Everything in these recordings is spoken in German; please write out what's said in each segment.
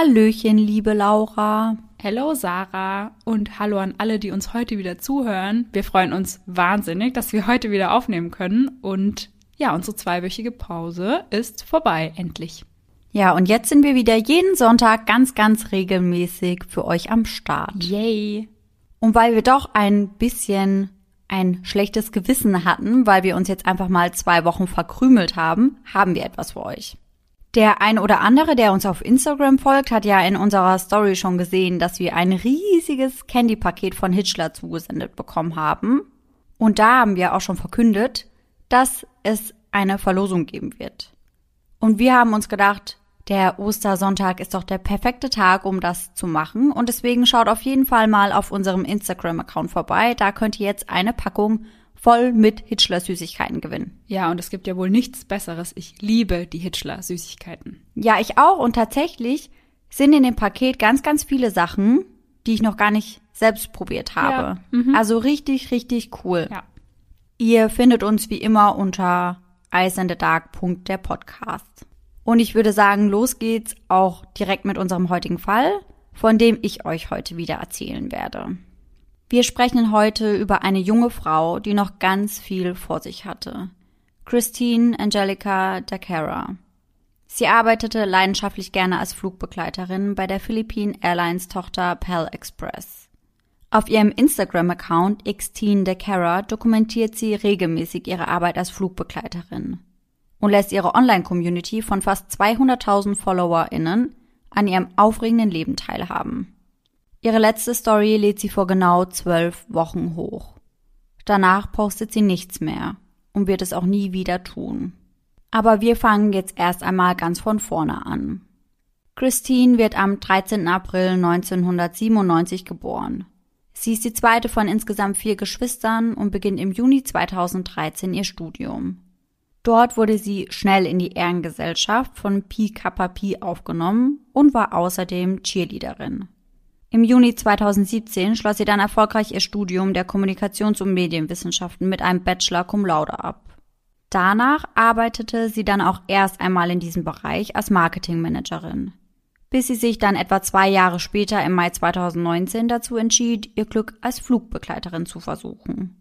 Hallöchen, liebe Laura. Hello Sarah und hallo an alle, die uns heute wieder zuhören. Wir freuen uns wahnsinnig, dass wir heute wieder aufnehmen können und ja, unsere zweiwöchige Pause ist vorbei, endlich. Ja, und jetzt sind wir wieder jeden Sonntag ganz, ganz regelmäßig für euch am Start. Yay! Und weil wir doch ein bisschen ein schlechtes Gewissen hatten, weil wir uns jetzt einfach mal zwei Wochen verkrümelt haben, haben wir etwas für euch. Der ein oder andere, der uns auf Instagram folgt, hat ja in unserer Story schon gesehen, dass wir ein riesiges Candy-Paket von Hitchler zugesendet bekommen haben. Und da haben wir auch schon verkündet, dass es eine Verlosung geben wird. Und wir haben uns gedacht, der Ostersonntag ist doch der perfekte Tag, um das zu machen. Und deswegen schaut auf jeden Fall mal auf unserem Instagram-Account vorbei. Da könnt ihr jetzt eine Packung voll mit Hitchler Süßigkeiten gewinnen. Ja, und es gibt ja wohl nichts Besseres. Ich liebe die Hitchler Süßigkeiten. Ja, ich auch. Und tatsächlich sind in dem Paket ganz, ganz viele Sachen, die ich noch gar nicht selbst probiert habe. Ja. Mhm. Also richtig, richtig cool. Ja. Ihr findet uns wie immer unter der Podcast. Und ich würde sagen, los geht's auch direkt mit unserem heutigen Fall, von dem ich euch heute wieder erzählen werde. Wir sprechen heute über eine junge Frau, die noch ganz viel vor sich hatte. Christine Angelica Dacara. Sie arbeitete leidenschaftlich gerne als Flugbegleiterin bei der Philippine Airlines Tochter Pal Express. Auf ihrem Instagram-Account Xteen Dacara dokumentiert sie regelmäßig ihre Arbeit als Flugbegleiterin und lässt ihre Online-Community von fast 200.000 FollowerInnen an ihrem aufregenden Leben teilhaben. Ihre letzte Story lädt sie vor genau zwölf Wochen hoch. Danach postet sie nichts mehr und wird es auch nie wieder tun. Aber wir fangen jetzt erst einmal ganz von vorne an. Christine wird am 13. April 1997 geboren. Sie ist die zweite von insgesamt vier Geschwistern und beginnt im Juni 2013 ihr Studium. Dort wurde sie schnell in die Ehrengesellschaft von Pi Kappa Pi aufgenommen und war außerdem Cheerleaderin. Im Juni 2017 schloss sie dann erfolgreich ihr Studium der Kommunikations- und Medienwissenschaften mit einem Bachelor cum laude ab. Danach arbeitete sie dann auch erst einmal in diesem Bereich als Marketingmanagerin, bis sie sich dann etwa zwei Jahre später im Mai 2019 dazu entschied, ihr Glück als Flugbegleiterin zu versuchen.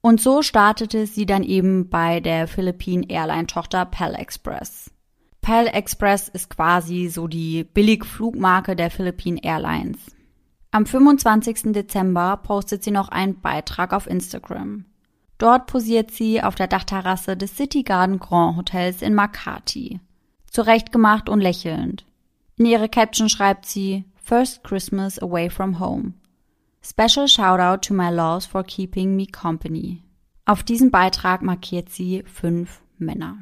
Und so startete sie dann eben bei der Philippine Airline Tochter Pal Express. Pal Express ist quasi so die Billigflugmarke der Philippine Airlines. Am 25. Dezember postet sie noch einen Beitrag auf Instagram. Dort posiert sie auf der Dachterrasse des City Garden Grand Hotels in Makati. Zurechtgemacht und lächelnd. In ihre Caption schreibt sie First Christmas away from home. Special shout out to my laws for keeping me company. Auf diesem Beitrag markiert sie fünf Männer.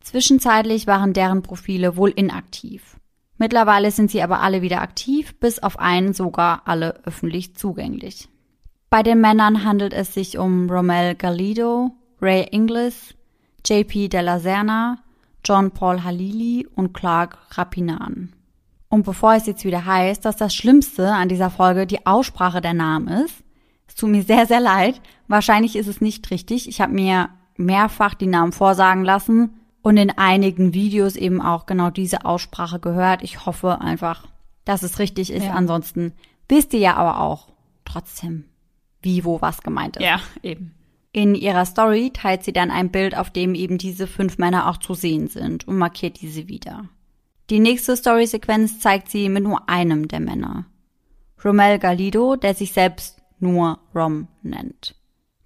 Zwischenzeitlich waren deren Profile wohl inaktiv. Mittlerweile sind sie aber alle wieder aktiv, bis auf einen sogar alle öffentlich zugänglich. Bei den Männern handelt es sich um Romel Galido, Ray Inglis, JP Della Serna, John Paul Halili und Clark Rapinan. Und bevor es jetzt wieder heißt, dass das Schlimmste an dieser Folge die Aussprache der Namen ist, es tut mir sehr, sehr leid. Wahrscheinlich ist es nicht richtig. Ich habe mir mehrfach die Namen vorsagen lassen und in einigen Videos eben auch genau diese Aussprache gehört. Ich hoffe einfach, dass es richtig ist. Ja. Ansonsten wisst ihr ja aber auch trotzdem, wie, wo, was gemeint ist. Ja, eben. In ihrer Story teilt sie dann ein Bild, auf dem eben diese fünf Männer auch zu sehen sind und markiert diese wieder. Die nächste Story-Sequenz zeigt sie mit nur einem der Männer. Romel Galido, der sich selbst nur Rom nennt.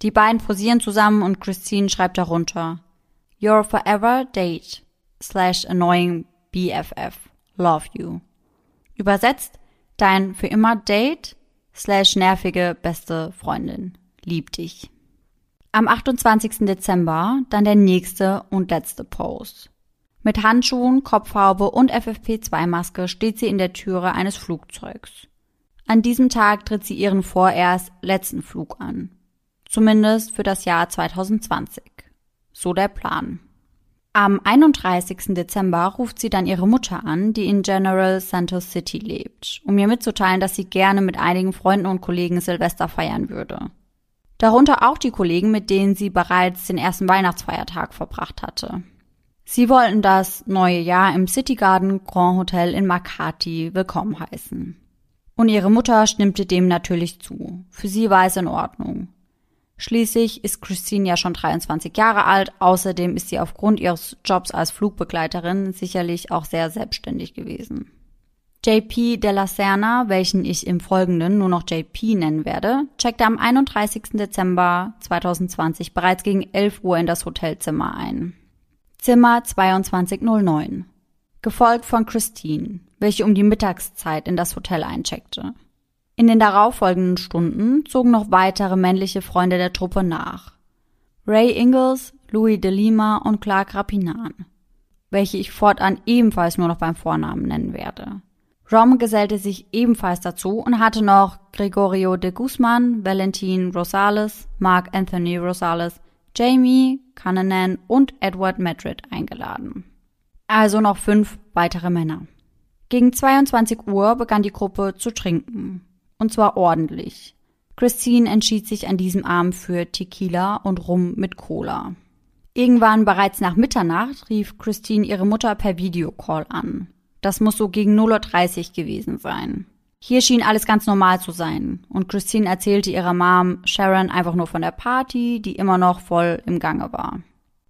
Die beiden posieren zusammen und Christine schreibt darunter Your forever date slash annoying BFF. Love you. Übersetzt dein für immer Date slash nervige beste Freundin. Lieb dich. Am 28. Dezember dann der nächste und letzte Post. Mit Handschuhen, Kopfhaube und FFP2-Maske steht sie in der Türe eines Flugzeugs. An diesem Tag tritt sie ihren vorerst letzten Flug an. Zumindest für das Jahr 2020. So der Plan. Am 31. Dezember ruft sie dann ihre Mutter an, die in General Santos City lebt, um ihr mitzuteilen, dass sie gerne mit einigen Freunden und Kollegen Silvester feiern würde. Darunter auch die Kollegen, mit denen sie bereits den ersten Weihnachtsfeiertag verbracht hatte. Sie wollten das neue Jahr im City Garden Grand Hotel in Makati willkommen heißen. Und ihre Mutter stimmte dem natürlich zu. Für sie war es in Ordnung. Schließlich ist Christine ja schon 23 Jahre alt, außerdem ist sie aufgrund ihres Jobs als Flugbegleiterin sicherlich auch sehr selbstständig gewesen. JP de la Serna, welchen ich im Folgenden nur noch JP nennen werde, checkte am 31. Dezember 2020 bereits gegen 11 Uhr in das Hotelzimmer ein. Zimmer 2209. Gefolgt von Christine, welche um die Mittagszeit in das Hotel eincheckte. In den darauffolgenden Stunden zogen noch weitere männliche Freunde der Truppe nach. Ray Ingalls, Louis de Lima und Clark Rapinan, welche ich fortan ebenfalls nur noch beim Vornamen nennen werde. Rom gesellte sich ebenfalls dazu und hatte noch Gregorio de Guzman, Valentin Rosales, Mark Anthony Rosales, Jamie Cunnanan und Edward Madrid eingeladen. Also noch fünf weitere Männer. Gegen 22 Uhr begann die Gruppe zu trinken. Und zwar ordentlich. Christine entschied sich an diesem Abend für Tequila und Rum mit Cola. Irgendwann bereits nach Mitternacht rief Christine ihre Mutter per Videocall an. Das muss so gegen 0.30 Uhr gewesen sein. Hier schien alles ganz normal zu sein und Christine erzählte ihrer Mom Sharon einfach nur von der Party, die immer noch voll im Gange war.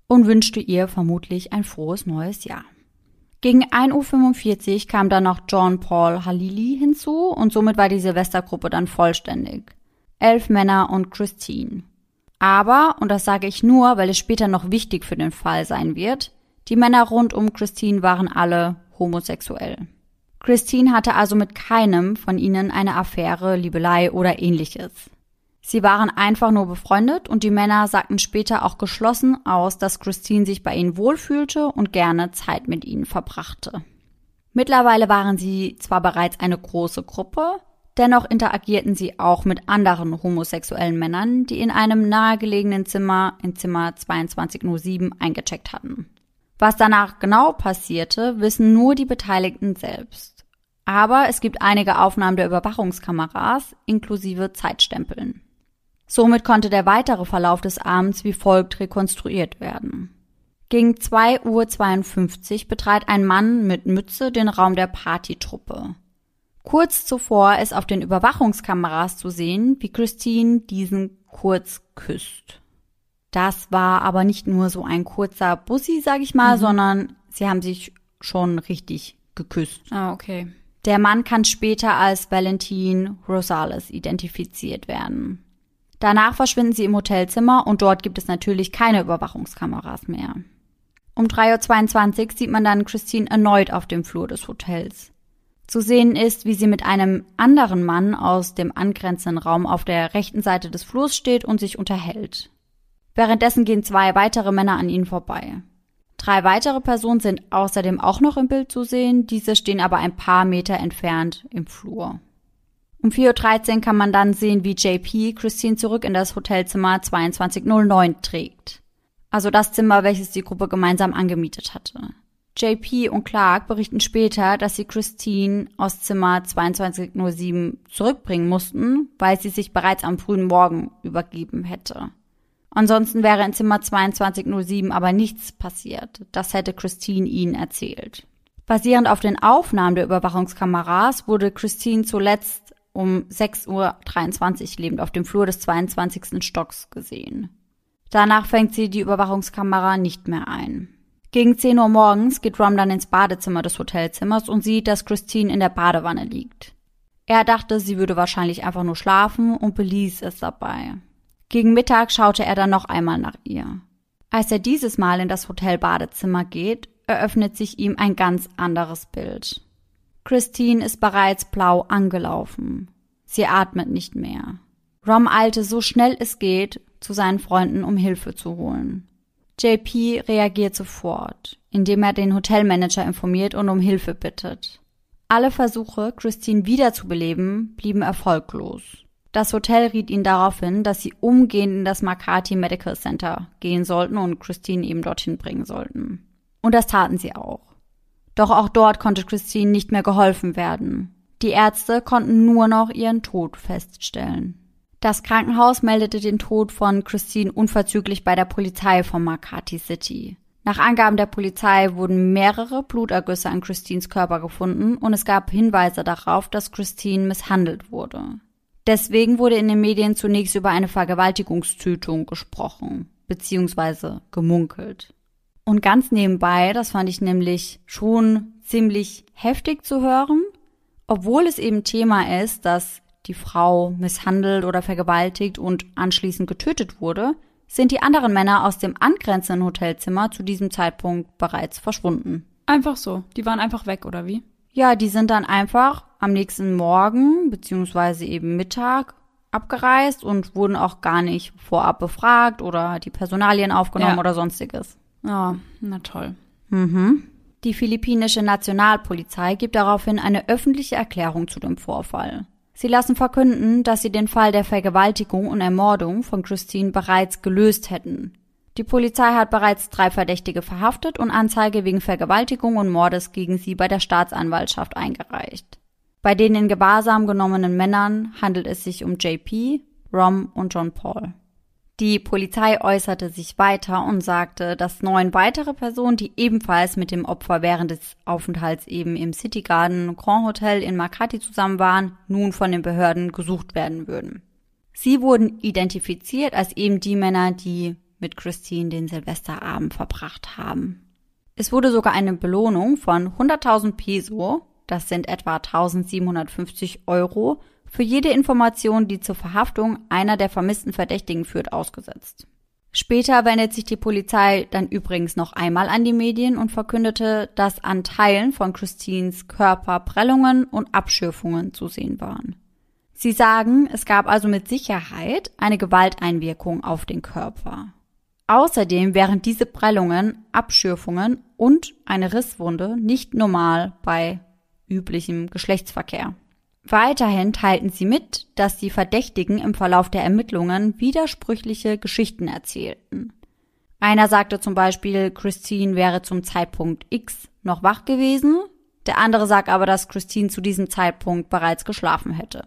Und wünschte ihr vermutlich ein frohes neues Jahr. Gegen 1.45 Uhr kam dann noch John Paul Halili hinzu und somit war die Silvestergruppe dann vollständig. Elf Männer und Christine. Aber, und das sage ich nur, weil es später noch wichtig für den Fall sein wird, die Männer rund um Christine waren alle homosexuell. Christine hatte also mit keinem von ihnen eine Affäre, Liebelei oder ähnliches. Sie waren einfach nur befreundet und die Männer sagten später auch geschlossen aus, dass Christine sich bei ihnen wohlfühlte und gerne Zeit mit ihnen verbrachte. Mittlerweile waren sie zwar bereits eine große Gruppe, dennoch interagierten sie auch mit anderen homosexuellen Männern, die in einem nahegelegenen Zimmer in Zimmer 2207 eingecheckt hatten. Was danach genau passierte, wissen nur die Beteiligten selbst. Aber es gibt einige Aufnahmen der Überwachungskameras inklusive Zeitstempeln. Somit konnte der weitere Verlauf des Abends wie folgt rekonstruiert werden. Gegen 2.52 Uhr betrat ein Mann mit Mütze den Raum der Partytruppe. Kurz zuvor ist auf den Überwachungskameras zu sehen, wie Christine diesen kurz küsst. Das war aber nicht nur so ein kurzer Bussi, sag ich mal, mhm. sondern sie haben sich schon richtig geküsst. Ah, okay. Der Mann kann später als Valentin Rosales identifiziert werden. Danach verschwinden sie im Hotelzimmer und dort gibt es natürlich keine Überwachungskameras mehr. Um 3.22 Uhr sieht man dann Christine erneut auf dem Flur des Hotels. Zu sehen ist, wie sie mit einem anderen Mann aus dem angrenzenden Raum auf der rechten Seite des Flurs steht und sich unterhält. Währenddessen gehen zwei weitere Männer an ihnen vorbei. Drei weitere Personen sind außerdem auch noch im Bild zu sehen, diese stehen aber ein paar Meter entfernt im Flur. Um 4.13 Uhr kann man dann sehen, wie JP Christine zurück in das Hotelzimmer 2209 trägt. Also das Zimmer, welches die Gruppe gemeinsam angemietet hatte. JP und Clark berichten später, dass sie Christine aus Zimmer 2207 zurückbringen mussten, weil sie sich bereits am frühen Morgen übergeben hätte. Ansonsten wäre in Zimmer 2207 aber nichts passiert. Das hätte Christine ihnen erzählt. Basierend auf den Aufnahmen der Überwachungskameras wurde Christine zuletzt um 6.23 Uhr lebend auf dem Flur des 22. Stocks gesehen. Danach fängt sie die Überwachungskamera nicht mehr ein. Gegen 10 Uhr morgens geht Rom dann ins Badezimmer des Hotelzimmers und sieht, dass Christine in der Badewanne liegt. Er dachte, sie würde wahrscheinlich einfach nur schlafen und beließ es dabei. Gegen Mittag schaute er dann noch einmal nach ihr. Als er dieses Mal in das Hotelbadezimmer geht, eröffnet sich ihm ein ganz anderes Bild. Christine ist bereits blau angelaufen. Sie atmet nicht mehr. Rom eilte so schnell es geht zu seinen Freunden, um Hilfe zu holen. JP reagiert sofort, indem er den Hotelmanager informiert und um Hilfe bittet. Alle Versuche, Christine wiederzubeleben, blieben erfolglos. Das Hotel riet ihnen darauf hin, dass sie umgehend in das Makati Medical Center gehen sollten und Christine eben dorthin bringen sollten. Und das taten sie auch. Doch auch dort konnte Christine nicht mehr geholfen werden. Die Ärzte konnten nur noch ihren Tod feststellen. Das Krankenhaus meldete den Tod von Christine unverzüglich bei der Polizei von Makati City. Nach Angaben der Polizei wurden mehrere Blutergüsse an Christines Körper gefunden und es gab Hinweise darauf, dass Christine misshandelt wurde. Deswegen wurde in den Medien zunächst über eine Vergewaltigungstötung gesprochen, beziehungsweise gemunkelt. Und ganz nebenbei, das fand ich nämlich schon ziemlich heftig zu hören, obwohl es eben Thema ist, dass die Frau misshandelt oder vergewaltigt und anschließend getötet wurde, sind die anderen Männer aus dem angrenzenden Hotelzimmer zu diesem Zeitpunkt bereits verschwunden. Einfach so. Die waren einfach weg, oder wie? Ja, die sind dann einfach am nächsten Morgen beziehungsweise eben Mittag abgereist und wurden auch gar nicht vorab befragt oder die Personalien aufgenommen Ja. oder sonstiges. Ah, na toll. Mhm. Die philippinische Nationalpolizei gibt daraufhin eine öffentliche Erklärung zu dem Vorfall. Sie lassen verkünden, dass sie den Fall der Vergewaltigung und Ermordung von Christine bereits gelöst hätten. Die Polizei hat bereits drei Verdächtige verhaftet und Anzeige wegen Vergewaltigung und Mordes gegen sie bei der Staatsanwaltschaft eingereicht. Bei den in Gewahrsam genommenen Männern handelt es sich um JP, Rom und John Paul. Die Polizei äußerte sich weiter und sagte, dass neun weitere Personen, die ebenfalls mit dem Opfer während des Aufenthalts eben im City Garden Grand Hotel in Makati zusammen waren, nun von den Behörden gesucht werden würden. Sie wurden identifiziert als eben die Männer, die mit Christine den Silvesterabend verbracht haben. Es wurde sogar eine Belohnung von 100.000 Peso, das sind etwa 1750 Euro, für jede Information, die zur Verhaftung einer der vermissten Verdächtigen führt, ausgesetzt. Später wendet sich die Polizei dann übrigens noch einmal an die Medien und verkündete, dass an Teilen von Christines Körper Prellungen und Abschürfungen zu sehen waren. Sie sagen, es gab also mit Sicherheit eine Gewalteinwirkung auf den Körper. Außerdem wären diese Prellungen, Abschürfungen und eine Risswunde nicht normal bei üblichem Geschlechtsverkehr. Weiterhin teilten sie mit, dass die Verdächtigen im Verlauf der Ermittlungen widersprüchliche Geschichten erzählten. Einer sagte zum Beispiel, Christine wäre zum Zeitpunkt X noch wach gewesen, der andere sagt aber, dass Christine zu diesem Zeitpunkt bereits geschlafen hätte.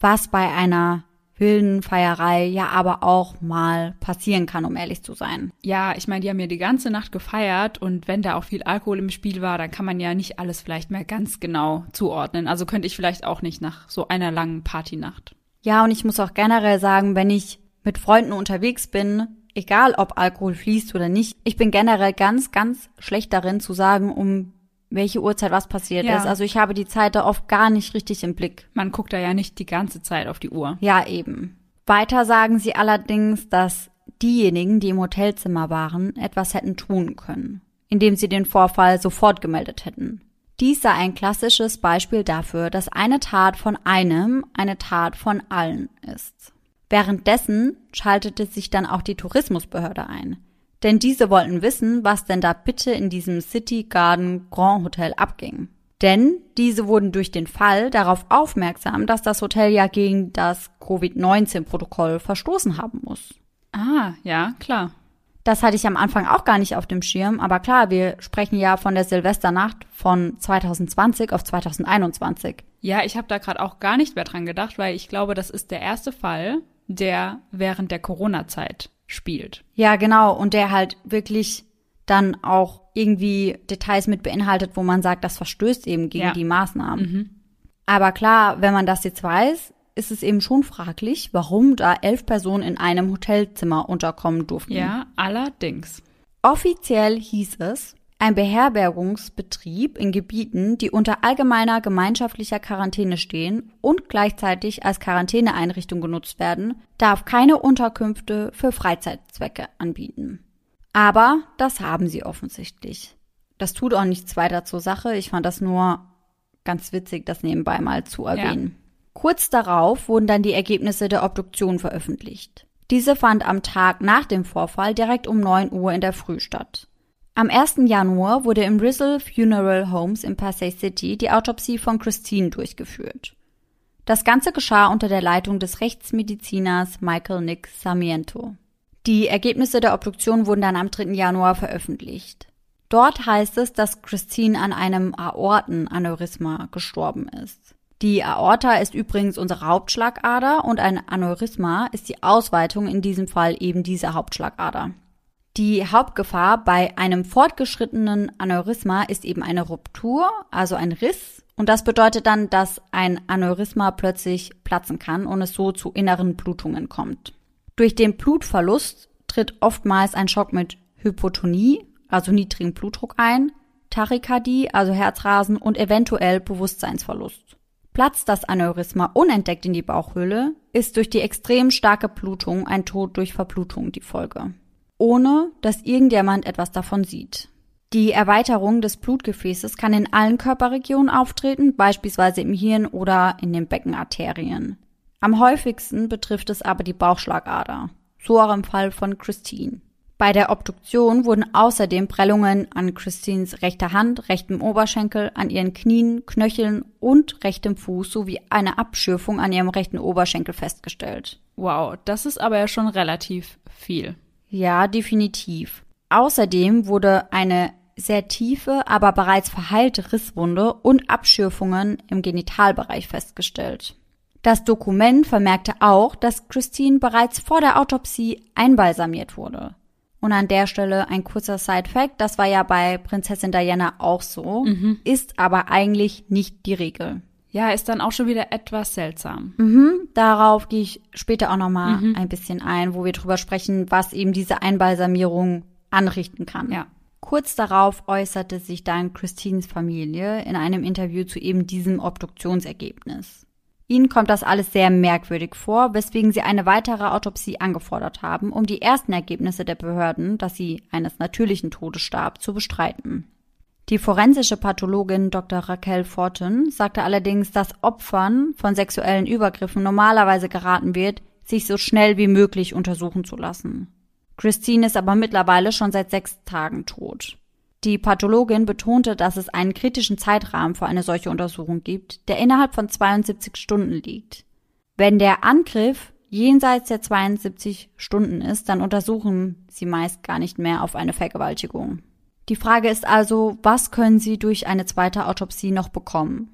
Was bei einer wilden Feierei ja aber auch mal passieren kann, um ehrlich zu sein. Ja, ich meine, die haben ja die ganze Nacht gefeiert und wenn da auch viel Alkohol im Spiel war, dann kann man ja nicht alles vielleicht mehr ganz genau zuordnen. Also könnte ich vielleicht auch nicht nach so einer langen Partynacht. Ja, und ich muss auch generell sagen, wenn ich mit Freunden unterwegs bin, egal ob Alkohol fließt oder nicht, ich bin generell ganz, ganz schlecht darin zu sagen, um welche Uhrzeit was passiert Ja. ist. Also ich habe die Zeit da oft gar nicht richtig im Blick. Man guckt da ja nicht die ganze Zeit auf die Uhr. Ja, eben. Weiter sagen sie allerdings, dass diejenigen, die im Hotelzimmer waren, etwas hätten tun können, indem sie den Vorfall sofort gemeldet hätten. Dies sei ein klassisches Beispiel dafür, dass eine Tat von einem eine Tat von allen ist. Währenddessen schaltete sich dann auch die Tourismusbehörde ein. Denn diese wollten wissen, was denn da bitte in diesem City Garden Grand Hotel abging. Denn diese wurden durch den Fall darauf aufmerksam, dass das Hotel ja gegen das Covid-19-Protokoll verstoßen haben muss. Ah, ja, klar. Das hatte ich am Anfang auch gar nicht auf dem Schirm, aber klar, wir sprechen ja von der Silvesternacht von 2020 auf 2021. Ja, ich habe da gerade auch gar nicht mehr dran gedacht, weil ich glaube, das ist der erste Fall, der während der Corona-Zeit spielt. Ja, genau, und der halt wirklich dann auch irgendwie Details mit beinhaltet, wo man sagt, das verstößt eben gegen Ja. die Maßnahmen. Aber klar, wenn man das jetzt weiß, ist es eben schon fraglich, warum da elf Personen in einem Hotelzimmer unterkommen durften. Ja, allerdings. Offiziell hieß es, ein Beherbergungsbetrieb in Gebieten, die unter allgemeiner gemeinschaftlicher Quarantäne stehen und gleichzeitig als Quarantäneeinrichtung genutzt werden, darf keine Unterkünfte für Freizeitzwecke anbieten. Aber das haben sie offensichtlich. Das tut auch nichts weiter zur Sache. Ich fand das nur ganz witzig, das nebenbei mal zu erwähnen. Kurz darauf wurden dann die Ergebnisse der Obduktion veröffentlicht. Diese fand am Tag nach dem Vorfall direkt um 9 Uhr in der Früh statt. Am 1. Januar wurde im Rizzle Funeral Homes in Pasay City die Autopsie von Christine durchgeführt. Das Ganze geschah unter der Leitung des Rechtsmediziners Michael Nick Sarmiento. Die Ergebnisse der Obduktion wurden dann am 3. Januar veröffentlicht. Dort heißt es, dass Christine an einem Aortenaneurysma gestorben ist. Die Aorta ist übrigens unsere Hauptschlagader und ein Aneurysma ist die Ausweitung in diesem Fall eben dieser Hauptschlagader. Die Hauptgefahr bei einem fortgeschrittenen Aneurysma ist eben eine Ruptur, also ein Riss. Und das bedeutet dann, dass ein Aneurysma plötzlich platzen kann und es so zu inneren Blutungen kommt. Durch den Blutverlust tritt oftmals ein Schock mit Hypotonie, also niedrigem Blutdruck ein, Tachykardie, also Herzrasen und eventuell Bewusstseinsverlust. Platzt das Aneurysma unentdeckt in die Bauchhöhle, ist durch die extrem starke Blutung ein Tod durch Verblutung die Folge. Ohne dass irgendjemand etwas davon sieht. Die Erweiterung des Blutgefäßes kann in allen Körperregionen auftreten, beispielsweise im Hirn oder in den Beckenarterien. Am häufigsten betrifft es aber die Bauchschlagader. So auch im Fall von Christine. Bei der Obduktion wurden außerdem Prellungen an Christines rechter Hand, rechtem Oberschenkel, an ihren Knien, Knöcheln und rechtem Fuß sowie eine Abschürfung an ihrem rechten Oberschenkel festgestellt. Wow, das ist aber ja schon relativ viel. Ja, definitiv. Außerdem wurde eine sehr tiefe, aber bereits verheilte Risswunde und Abschürfungen im Genitalbereich festgestellt. Das Dokument vermerkte auch, dass Christine bereits vor der Autopsie einbalsamiert wurde. Und an der Stelle ein kurzer Side-Fact, das war ja bei Prinzessin Diana auch so, mhm. ist aber eigentlich nicht die Regel. Ja, ist dann auch schon wieder etwas seltsam. Mhm, darauf gehe ich später auch nochmal mhm. ein bisschen ein, wo wir drüber sprechen, was eben diese Einbalsamierung anrichten kann. Ja. Kurz darauf äußerte sich dann Christines Familie in einem Interview zu eben diesem Obduktionsergebnis. Ihnen kommt das alles sehr merkwürdig vor, weswegen sie eine weitere Autopsie angefordert haben, um die ersten Ergebnisse der Behörden, dass sie eines natürlichen Todes starb, zu bestreiten. Die forensische Pathologin Dr. Raquel Fortin sagte allerdings, dass Opfern von sexuellen Übergriffen normalerweise geraten wird, sich so schnell wie möglich untersuchen zu lassen. Christine ist aber mittlerweile schon seit sechs Tagen tot. Die Pathologin betonte, dass es einen kritischen Zeitrahmen für eine solche Untersuchung gibt, der innerhalb von 72 Stunden liegt. Wenn der Angriff jenseits der 72 Stunden ist, dann untersuchen sie meist gar nicht mehr auf eine Vergewaltigung. Die Frage ist also, was können sie durch eine zweite Autopsie noch bekommen?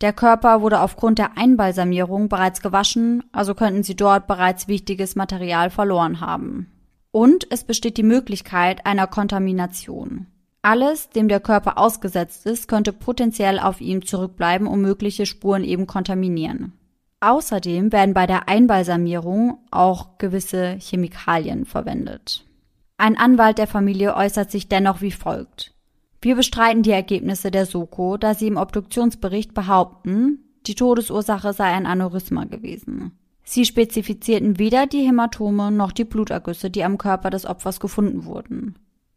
Der Körper wurde aufgrund der Einbalsamierung bereits gewaschen, also könnten sie dort bereits wichtiges Material verloren haben. Und es besteht die Möglichkeit einer Kontamination. Alles, dem der Körper ausgesetzt ist, könnte potenziell auf ihm zurückbleiben und mögliche Spuren eben kontaminieren. Außerdem werden bei der Einbalsamierung auch gewisse Chemikalien verwendet. Ein Anwalt der Familie äußert sich dennoch wie folgt. Wir bestreiten die Ergebnisse der Soko, da sie im Obduktionsbericht behaupten, die Todesursache sei ein Aneurysma gewesen. Sie spezifizierten weder die Hämatome noch die Blutergüsse, die am Körper des Opfers gefunden wurden.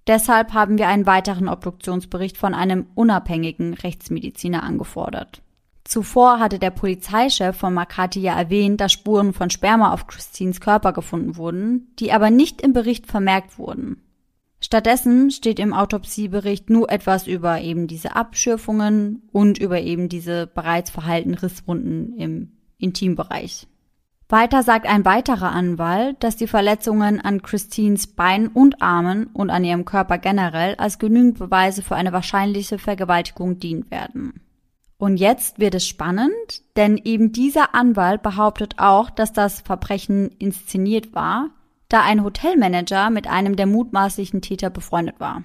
Deshalb haben wir einen weiteren Obduktionsbericht von einem unabhängigen Rechtsmediziner angefordert. Zuvor hatte der Polizeichef von Makati ja erwähnt, dass Spuren von Sperma auf Christines Körper gefunden wurden, die aber nicht im Bericht vermerkt wurden. Stattdessen steht im Autopsiebericht nur etwas über eben diese Abschürfungen und über eben diese bereits verhaltenen Risswunden im Intimbereich. Weiter sagt ein weiterer Anwalt, dass die Verletzungen an Christines Beinen und Armen und an ihrem Körper generell als genügend Beweise für eine wahrscheinliche Vergewaltigung dienen werden. Und jetzt wird es spannend, denn eben dieser Anwalt behauptet auch, dass das Verbrechen inszeniert war, da ein Hotelmanager mit einem der mutmaßlichen Täter befreundet war.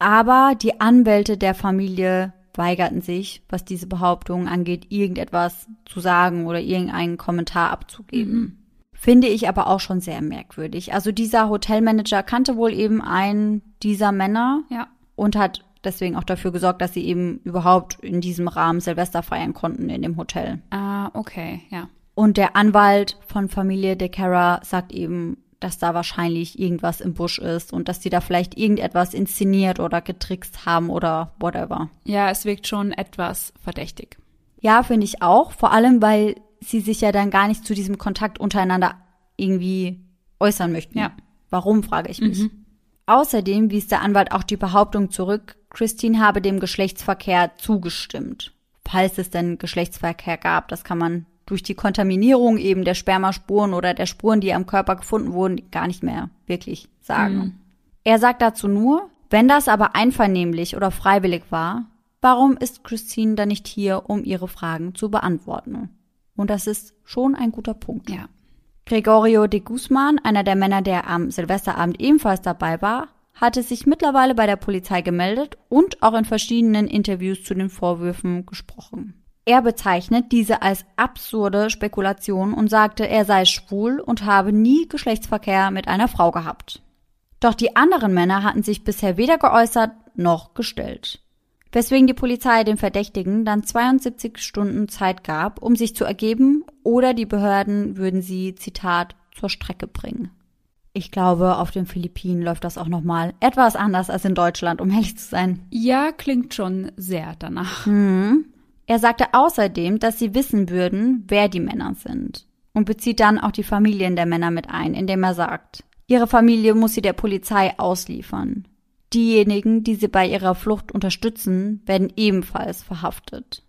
Aber die Anwälte der Familie weigerten sich, was diese Behauptung angeht, irgendetwas zu sagen oder irgendeinen Kommentar abzugeben. Mhm. Finde ich aber auch schon sehr merkwürdig. Also dieser Hotelmanager kannte wohl eben einen dieser Männer ja. und hat deswegen auch dafür gesorgt, dass sie eben überhaupt in diesem Rahmen Silvester feiern konnten in dem Hotel. Ah, okay, ja. Und der Anwalt von Familie De Cara sagt eben, dass da wahrscheinlich irgendwas im Busch ist und dass die da vielleicht irgendetwas inszeniert oder getrickst haben oder whatever. Ja, es wirkt schon etwas verdächtig. Ja, finde ich auch. Vor allem, weil sie sich ja dann gar nicht zu diesem Kontakt untereinander irgendwie äußern möchten. Ja. Warum, frage ich mich. Mhm. Außerdem wies der Anwalt auch die Behauptung zurück, Christine habe dem Geschlechtsverkehr zugestimmt. Falls es denn Geschlechtsverkehr gab, das kann man durch die Kontaminierung eben der Spermaspuren oder der Spuren, die am Körper gefunden wurden, gar nicht mehr wirklich sagen. Mhm. Er sagt dazu nur, wenn das aber einvernehmlich oder freiwillig war, warum ist Christine dann nicht hier, um ihre Fragen zu beantworten? Und das ist schon ein guter Punkt. Ja. Gregorio de Guzman, einer der Männer, der am Silvesterabend ebenfalls dabei war, hatte sich mittlerweile bei der Polizei gemeldet und auch in verschiedenen Interviews zu den Vorwürfen gesprochen. Er bezeichnet diese als absurde Spekulation und sagte, er sei schwul und habe nie Geschlechtsverkehr mit einer Frau gehabt. Doch die anderen Männer hatten sich bisher weder geäußert noch gestellt. Weswegen die Polizei den Verdächtigen dann 72 Stunden Zeit gab, um sich zu ergeben, oder die Behörden würden sie, Zitat, zur Strecke bringen. Ich glaube, auf den Philippinen läuft das auch nochmal etwas anders als in Deutschland, um ehrlich zu sein. Ja, klingt schon sehr danach. Hm. Er sagte außerdem, dass sie wissen würden, wer die Männer sind. Und bezieht dann auch die Familien der Männer mit ein, indem er sagt, ihre Familie muss sie der Polizei ausliefern. Diejenigen, die sie bei ihrer Flucht unterstützen, werden ebenfalls verhaftet.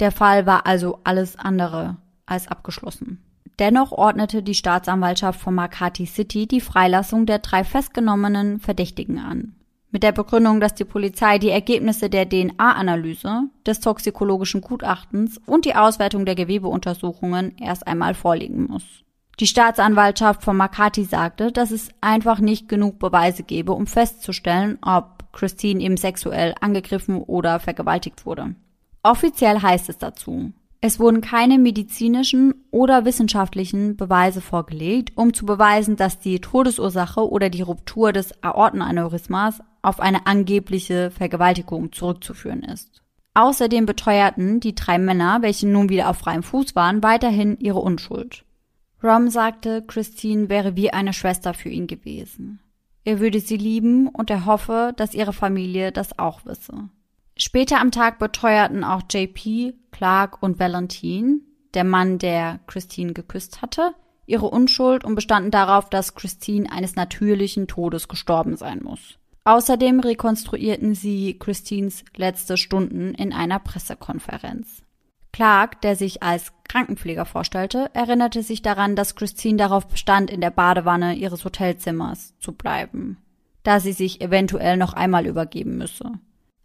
Der Fall war also alles andere als abgeschlossen. Dennoch ordnete die Staatsanwaltschaft von Makati City die Freilassung der drei festgenommenen Verdächtigen an. Mit der Begründung, dass die Polizei die Ergebnisse der DNA-Analyse, des toxikologischen Gutachtens und die Auswertung der Gewebeuntersuchungen erst einmal vorlegen muss. Die Staatsanwaltschaft von Makati sagte, dass es einfach nicht genug Beweise gebe, um festzustellen, ob Christine eben sexuell angegriffen oder vergewaltigt wurde. Offiziell heißt es dazu, es wurden keine medizinischen oder wissenschaftlichen Beweise vorgelegt, um zu beweisen, dass die Todesursache oder die Ruptur des Aortenaneurysmas auf eine angebliche Vergewaltigung zurückzuführen ist. Außerdem beteuerten die drei Männer, welche nun wieder auf freiem Fuß waren, weiterhin ihre Unschuld. Rom sagte, Christine wäre wie eine Schwester für ihn gewesen. Er würde sie lieben und er hoffe, dass ihre Familie das auch wisse. Später am Tag beteuerten auch JP, Clark und Valentine, der Mann, der Christine geküsst hatte, ihre Unschuld und bestanden darauf, dass Christine eines natürlichen Todes gestorben sein muss. Außerdem rekonstruierten sie Christines letzte Stunden in einer Pressekonferenz. Clark, der sich als Krankenpfleger vorstellte, erinnerte sich daran, dass Christine darauf bestand, in der Badewanne ihres Hotelzimmers zu bleiben, da sie sich eventuell noch einmal übergeben müsse.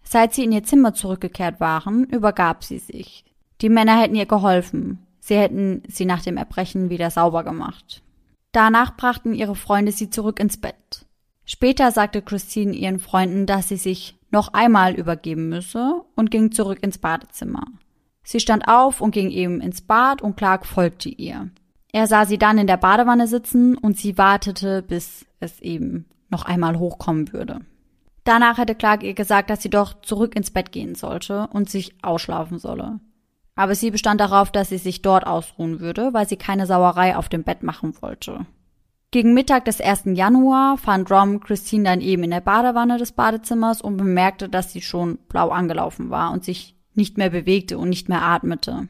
Seit sie in ihr Zimmer zurückgekehrt waren, übergab sie sich. Die Männer hätten ihr geholfen. Sie hätten sie nach dem Erbrechen wieder sauber gemacht. Danach brachten ihre Freunde sie zurück ins Bett. Später sagte Christine ihren Freunden, dass sie sich noch einmal übergeben müsse und ging zurück ins Badezimmer. Sie stand auf und ging eben ins Bad und Clark folgte ihr. Er sah sie dann in der Badewanne sitzen und sie wartete, bis es eben noch einmal hochkommen würde. Danach hätte Clark ihr gesagt, dass sie doch zurück ins Bett gehen sollte und sich ausschlafen solle. Aber sie bestand darauf, dass sie sich dort ausruhen würde, weil sie keine Sauerei auf dem Bett machen wollte. Gegen Mittag des 1. Januar fand Rom Christine dann eben in der Badewanne des Badezimmers und bemerkte, dass sie schon blau angelaufen war und sich nicht mehr bewegte und nicht mehr atmete.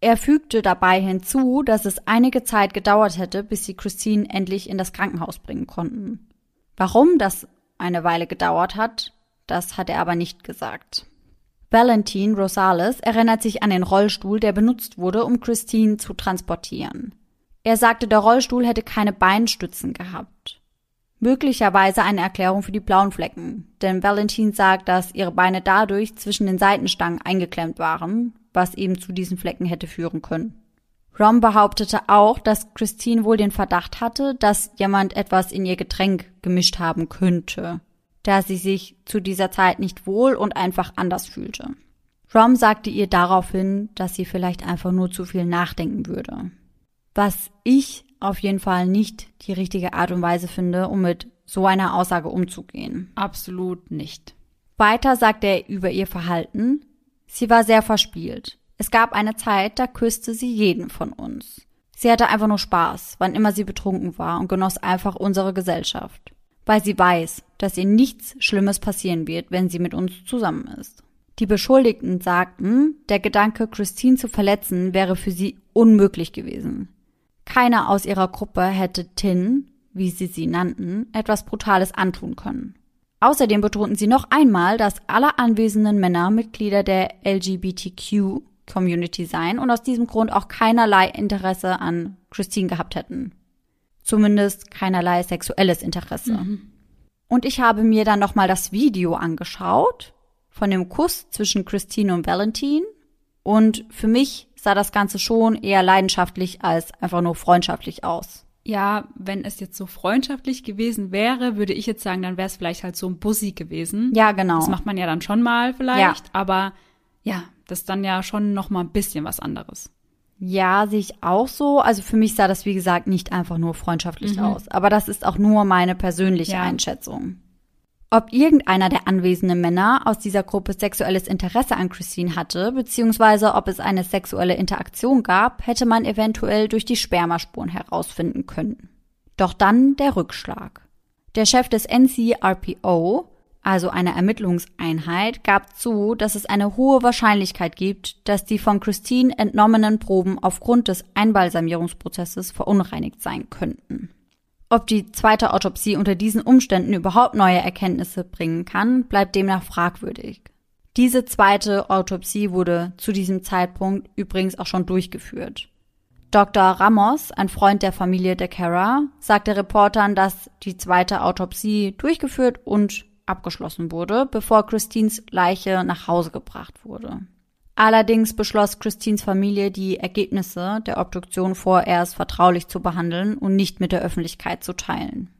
Er fügte dabei hinzu, dass es einige Zeit gedauert hätte, bis sie Christine endlich in das Krankenhaus bringen konnten. Warum das eine Weile gedauert hat, das hat er aber nicht gesagt. Valentin Rosales erinnert sich an den Rollstuhl, der benutzt wurde, um Christine zu transportieren. Er sagte, der Rollstuhl hätte keine Beinstützen gehabt. Möglicherweise eine Erklärung für die blauen Flecken, denn Valentin sagt, dass ihre Beine dadurch zwischen den Seitenstangen eingeklemmt waren, was eben zu diesen Flecken hätte führen können. Rom behauptete auch, dass Christine wohl den Verdacht hatte, dass jemand etwas in ihr Getränk gemischt haben könnte, da sie sich zu dieser Zeit nicht wohl und einfach anders fühlte. Rom sagte ihr daraufhin, dass sie vielleicht einfach nur zu viel nachdenken würde. Was ich auf jeden Fall nicht die richtige Art und Weise finde, um mit so einer Aussage umzugehen. Absolut nicht. Weiter sagte er über ihr Verhalten, sie war sehr verspielt. Es gab eine Zeit, da küsste sie jeden von uns. Sie hatte einfach nur Spaß, wann immer sie betrunken war und genoss einfach unsere Gesellschaft. Weil sie weiß, dass ihr nichts Schlimmes passieren wird, wenn sie mit uns zusammen ist. Die Beschuldigten sagten, der Gedanke, Christine zu verletzen, wäre für sie unmöglich gewesen. Keiner aus ihrer Gruppe hätte Tin, wie sie sie nannten, etwas Brutales antun können. Außerdem betonten sie noch einmal, dass alle anwesenden Männer Mitglieder der LGBTQ Community sein und aus diesem Grund auch keinerlei Interesse an Christine gehabt hätten. Zumindest keinerlei sexuelles Interesse. Mhm. Und ich habe mir dann nochmal das Video angeschaut von dem Kuss zwischen Christine und Valentine. Und für mich sah das Ganze schon eher leidenschaftlich als einfach nur freundschaftlich aus. Ja, wenn es jetzt so freundschaftlich gewesen wäre, würde ich jetzt sagen, dann wäre es vielleicht halt so ein Bussi gewesen. Ja, genau. Das macht man ja dann schon mal vielleicht, ja. aber ja, das ist dann ja schon noch mal ein bisschen was anderes. Ja, sehe ich auch so. Also für mich sah das, wie gesagt, nicht einfach nur freundschaftlich mhm. aus. Aber das ist auch nur meine persönliche ja. Einschätzung. Ob irgendeiner der anwesenden Männer aus dieser Gruppe sexuelles Interesse an Christine hatte, beziehungsweise ob es eine sexuelle Interaktion gab, hätte man eventuell durch die Spermaspuren herausfinden können. Doch dann der Rückschlag. Der Chef des NCRPO, also einer Ermittlungseinheit, gab zu, dass es eine hohe Wahrscheinlichkeit gibt, dass die von Christine entnommenen Proben aufgrund des Einbalsamierungsprozesses verunreinigt sein könnten. Ob die zweite Autopsie unter diesen Umständen überhaupt neue Erkenntnisse bringen kann, bleibt demnach fragwürdig. Diese zweite Autopsie wurde zu diesem Zeitpunkt übrigens auch schon durchgeführt. Dr. Ramos, ein Freund der Familie de Cara, sagte Reportern, dass die zweite Autopsie durchgeführt und abgeschlossen wurde, bevor Christines Leiche nach Hause gebracht wurde. Allerdings beschloss Christines Familie, die Ergebnisse der Obduktion vorerst vertraulich zu behandeln und nicht mit der Öffentlichkeit zu teilen.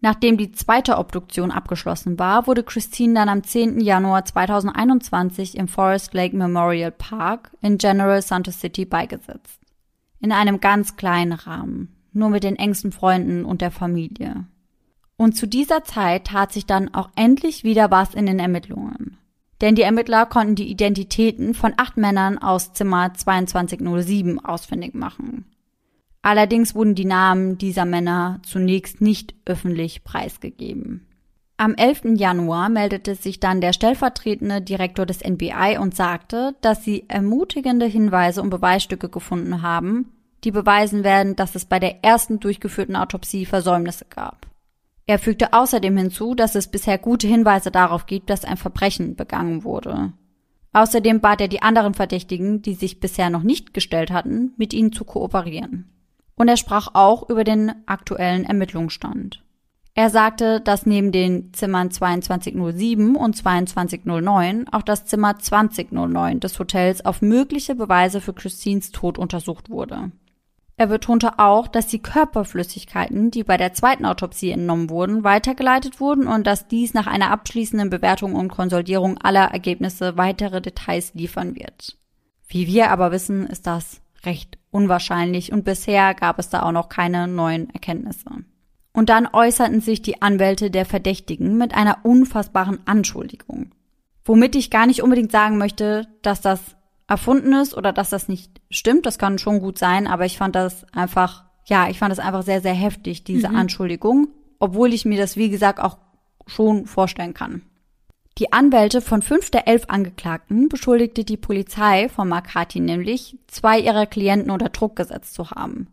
Nachdem die zweite Obduktion abgeschlossen war, wurde Christine dann am 10. Januar 2021 im Forest Lake Memorial Park in General Santos City beigesetzt. In einem ganz kleinen Rahmen, nur mit den engsten Freunden und der Familie. Und zu dieser Zeit tat sich dann auch endlich wieder was in den Ermittlungen denn die Ermittler konnten die Identitäten von acht Männern aus Zimmer 2207 ausfindig machen. Allerdings wurden die Namen dieser Männer zunächst nicht öffentlich preisgegeben. Am 11. Januar meldete sich dann der stellvertretende Direktor des NBI und sagte, dass sie ermutigende Hinweise und Beweisstücke gefunden haben, die beweisen werden, dass es bei der ersten durchgeführten Autopsie Versäumnisse gab. Er fügte außerdem hinzu, dass es bisher gute Hinweise darauf gibt, dass ein Verbrechen begangen wurde. Außerdem bat er die anderen Verdächtigen, die sich bisher noch nicht gestellt hatten, mit ihnen zu kooperieren. Und er sprach auch über den aktuellen Ermittlungsstand. Er sagte, dass neben den Zimmern 2207 und 2209 auch das Zimmer 2009 des Hotels auf mögliche Beweise für Christines Tod untersucht wurde. Er betonte auch, dass die Körperflüssigkeiten, die bei der zweiten Autopsie entnommen wurden, weitergeleitet wurden und dass dies nach einer abschließenden Bewertung und Konsolidierung aller Ergebnisse weitere Details liefern wird. Wie wir aber wissen, ist das recht unwahrscheinlich und bisher gab es da auch noch keine neuen Erkenntnisse. Und dann äußerten sich die Anwälte der Verdächtigen mit einer unfassbaren Anschuldigung. Womit ich gar nicht unbedingt sagen möchte, dass das erfunden ist oder dass das nicht stimmt. Das kann schon gut sein, aber ich fand das einfach, ja, ich fand das einfach sehr, sehr heftig, diese mhm. Anschuldigung, obwohl ich mir das, wie gesagt, auch schon vorstellen kann. Die Anwälte von fünf der elf Angeklagten beschuldigte die Polizei von Makati nämlich, zwei ihrer Klienten unter Druck gesetzt zu haben.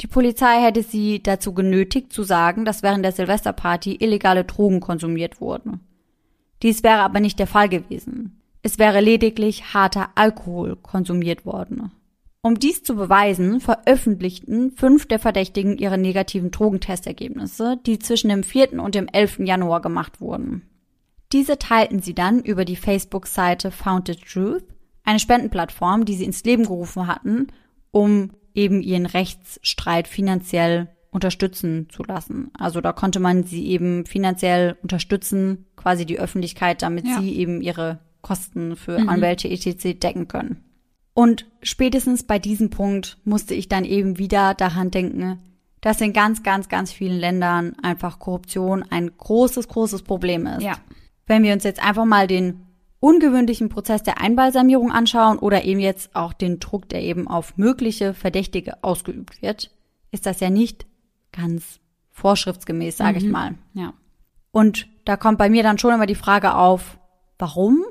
Die Polizei hätte sie dazu genötigt zu sagen, dass während der Silvesterparty illegale Drogen konsumiert wurden. Dies wäre aber nicht der Fall gewesen. Es wäre lediglich harter Alkohol konsumiert worden. Um dies zu beweisen, veröffentlichten fünf der Verdächtigen ihre negativen Drogentestergebnisse, die zwischen dem 4. und dem 11. Januar gemacht wurden. Diese teilten sie dann über die Facebook-Seite Founded Truth, eine Spendenplattform, die sie ins Leben gerufen hatten, um eben ihren Rechtsstreit finanziell unterstützen zu lassen. Also da konnte man sie eben finanziell unterstützen, quasi die Öffentlichkeit, damit ja. sie eben ihre Kosten für mhm. Anwälte etc. decken können. Und spätestens bei diesem Punkt musste ich dann eben wieder daran denken, dass in ganz, ganz, ganz vielen Ländern einfach Korruption ein großes, großes Problem ist. Ja. Wenn wir uns jetzt einfach mal den ungewöhnlichen Prozess der Einbalsamierung anschauen oder eben jetzt auch den Druck, der eben auf mögliche Verdächtige ausgeübt wird, ist das ja nicht ganz vorschriftsgemäß, sage mhm. ich mal. Ja. Und da kommt bei mir dann schon immer die Frage auf, warum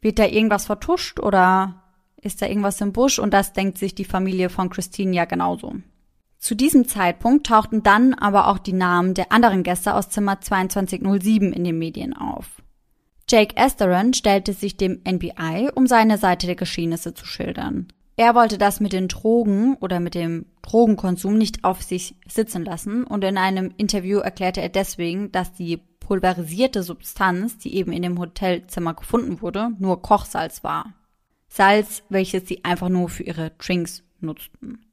wird da irgendwas vertuscht oder ist da irgendwas im Busch? Und das denkt sich die Familie von Christine ja genauso. Zu diesem Zeitpunkt tauchten dann aber auch die Namen der anderen Gäste aus Zimmer 2207 in den Medien auf. Jake Esteron stellte sich dem NBI, um seine Seite der Geschehnisse zu schildern. Er wollte das mit den Drogen oder mit dem Drogenkonsum nicht auf sich sitzen lassen und in einem Interview erklärte er deswegen, dass die pulverisierte Substanz, die eben in dem Hotelzimmer gefunden wurde, nur Kochsalz war. Salz, welches sie einfach nur für ihre Drinks nutzten.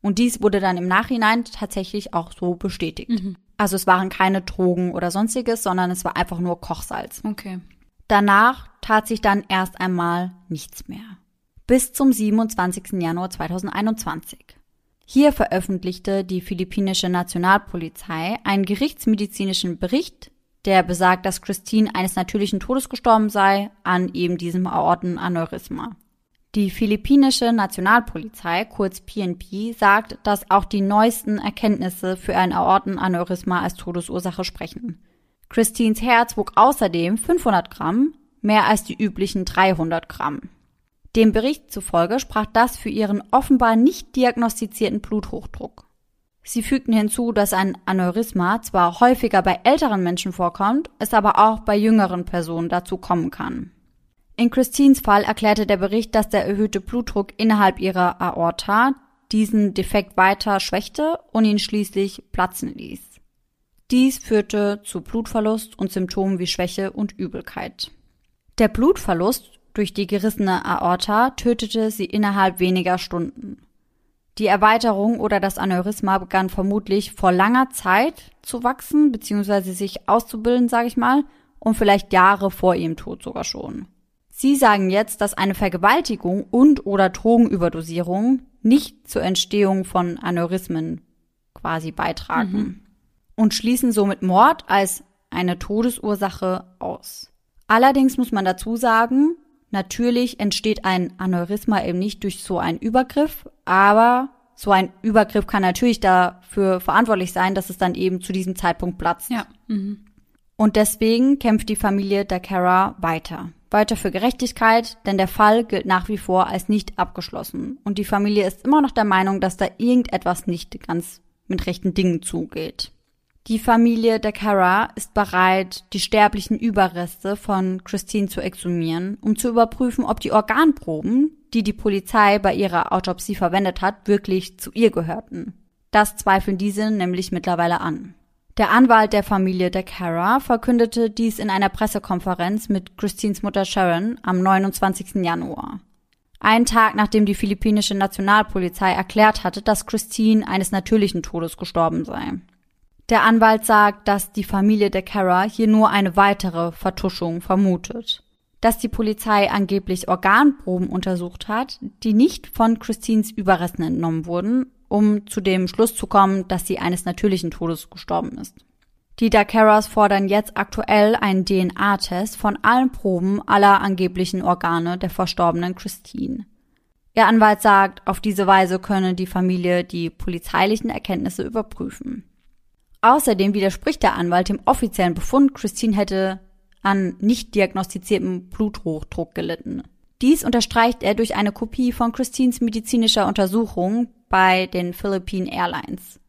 Und dies wurde dann im Nachhinein tatsächlich auch so bestätigt. Mhm. Also es waren keine Drogen oder sonstiges, sondern es war einfach nur Kochsalz. Okay. Danach tat sich dann erst einmal nichts mehr. Bis zum 27. Januar 2021. Hier veröffentlichte die philippinische Nationalpolizei einen gerichtsmedizinischen Bericht, der besagt, dass Christine eines natürlichen Todes gestorben sei an eben diesem Aortenaneurysma. Die philippinische Nationalpolizei, kurz PNP, sagt, dass auch die neuesten Erkenntnisse für ein Aortenaneurysma als Todesursache sprechen. Christines Herz wog außerdem 500 Gramm, mehr als die üblichen 300 Gramm. Dem Bericht zufolge sprach das für ihren offenbar nicht diagnostizierten Bluthochdruck. Sie fügten hinzu, dass ein Aneurysma zwar häufiger bei älteren Menschen vorkommt, es aber auch bei jüngeren Personen dazu kommen kann. In Christines Fall erklärte der Bericht, dass der erhöhte Blutdruck innerhalb ihrer Aorta diesen Defekt weiter schwächte und ihn schließlich platzen ließ. Dies führte zu Blutverlust und Symptomen wie Schwäche und Übelkeit. Der Blutverlust durch die gerissene Aorta tötete sie innerhalb weniger Stunden. Die Erweiterung oder das Aneurysma begann vermutlich vor langer Zeit zu wachsen bzw. sich auszubilden, sage ich mal, und vielleicht Jahre vor ihrem Tod sogar schon. Sie sagen jetzt, dass eine Vergewaltigung und oder Drogenüberdosierung nicht zur Entstehung von Aneurysmen quasi beitragen mhm. und schließen somit Mord als eine Todesursache aus. Allerdings muss man dazu sagen, natürlich entsteht ein Aneurysma eben nicht durch so einen Übergriff, aber so ein Übergriff kann natürlich dafür verantwortlich sein, dass es dann eben zu diesem Zeitpunkt platzt. Ja. Mhm. Und deswegen kämpft die Familie Dakara weiter weiter für Gerechtigkeit, denn der Fall gilt nach wie vor als nicht abgeschlossen und die Familie ist immer noch der Meinung, dass da irgendetwas nicht ganz mit rechten Dingen zugeht. Die Familie der Cara ist bereit, die sterblichen Überreste von Christine zu exhumieren, um zu überprüfen, ob die Organproben, die die Polizei bei ihrer Autopsie verwendet hat, wirklich zu ihr gehörten. Das zweifeln diese nämlich mittlerweile an. Der Anwalt der Familie de Cara verkündete dies in einer Pressekonferenz mit Christines Mutter Sharon am 29. Januar. Einen Tag nachdem die philippinische Nationalpolizei erklärt hatte, dass Christine eines natürlichen Todes gestorben sei. Der Anwalt sagt, dass die Familie de Cara hier nur eine weitere Vertuschung vermutet. Dass die Polizei angeblich Organproben untersucht hat, die nicht von Christines Überresten entnommen wurden um zu dem Schluss zu kommen, dass sie eines natürlichen Todes gestorben ist. Die Dakaras fordern jetzt aktuell einen DNA-Test von allen Proben aller angeblichen Organe der verstorbenen Christine. Ihr Anwalt sagt, auf diese Weise könne die Familie die polizeilichen Erkenntnisse überprüfen. Außerdem widerspricht der Anwalt dem offiziellen Befund, Christine hätte an nicht diagnostiziertem Bluthochdruck gelitten. Dies unterstreicht er durch eine Kopie von Christines medizinischer Untersuchung bei den Philippine Airlines.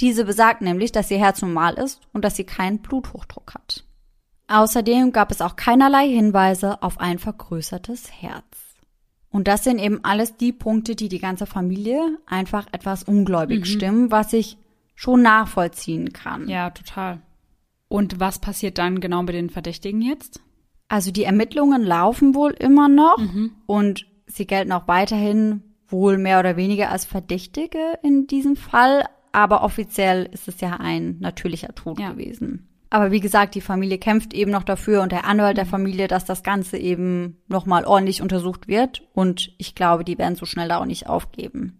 Diese besagt nämlich, dass ihr Herz normal ist und dass sie keinen Bluthochdruck hat. Außerdem gab es auch keinerlei Hinweise auf ein vergrößertes Herz. Und das sind eben alles die Punkte, die die ganze Familie einfach etwas ungläubig mhm. stimmen, was ich schon nachvollziehen kann. Ja, total. Und was passiert dann genau mit den Verdächtigen jetzt? Also die Ermittlungen laufen wohl immer noch mhm. und sie gelten auch weiterhin wohl mehr oder weniger als Verdächtige in diesem Fall, aber offiziell ist es ja ein natürlicher Tod ja. gewesen. Aber wie gesagt, die Familie kämpft eben noch dafür und der Anwalt der mhm. Familie, dass das Ganze eben nochmal ordentlich untersucht wird. Und ich glaube, die werden so schnell da auch nicht aufgeben.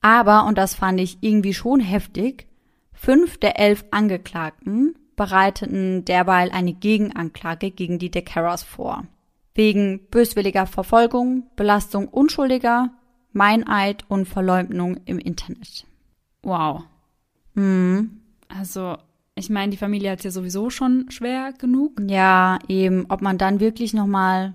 Aber, und das fand ich irgendwie schon heftig, fünf der elf Angeklagten bereiteten derweil eine Gegenanklage gegen die DeCaras vor. Wegen böswilliger Verfolgung, Belastung Unschuldiger, Meineid und Verleumdung im Internet. Wow. Mhm. Also, ich meine, die Familie hat es ja sowieso schon schwer genug. Ja, eben. Ob man dann wirklich nochmal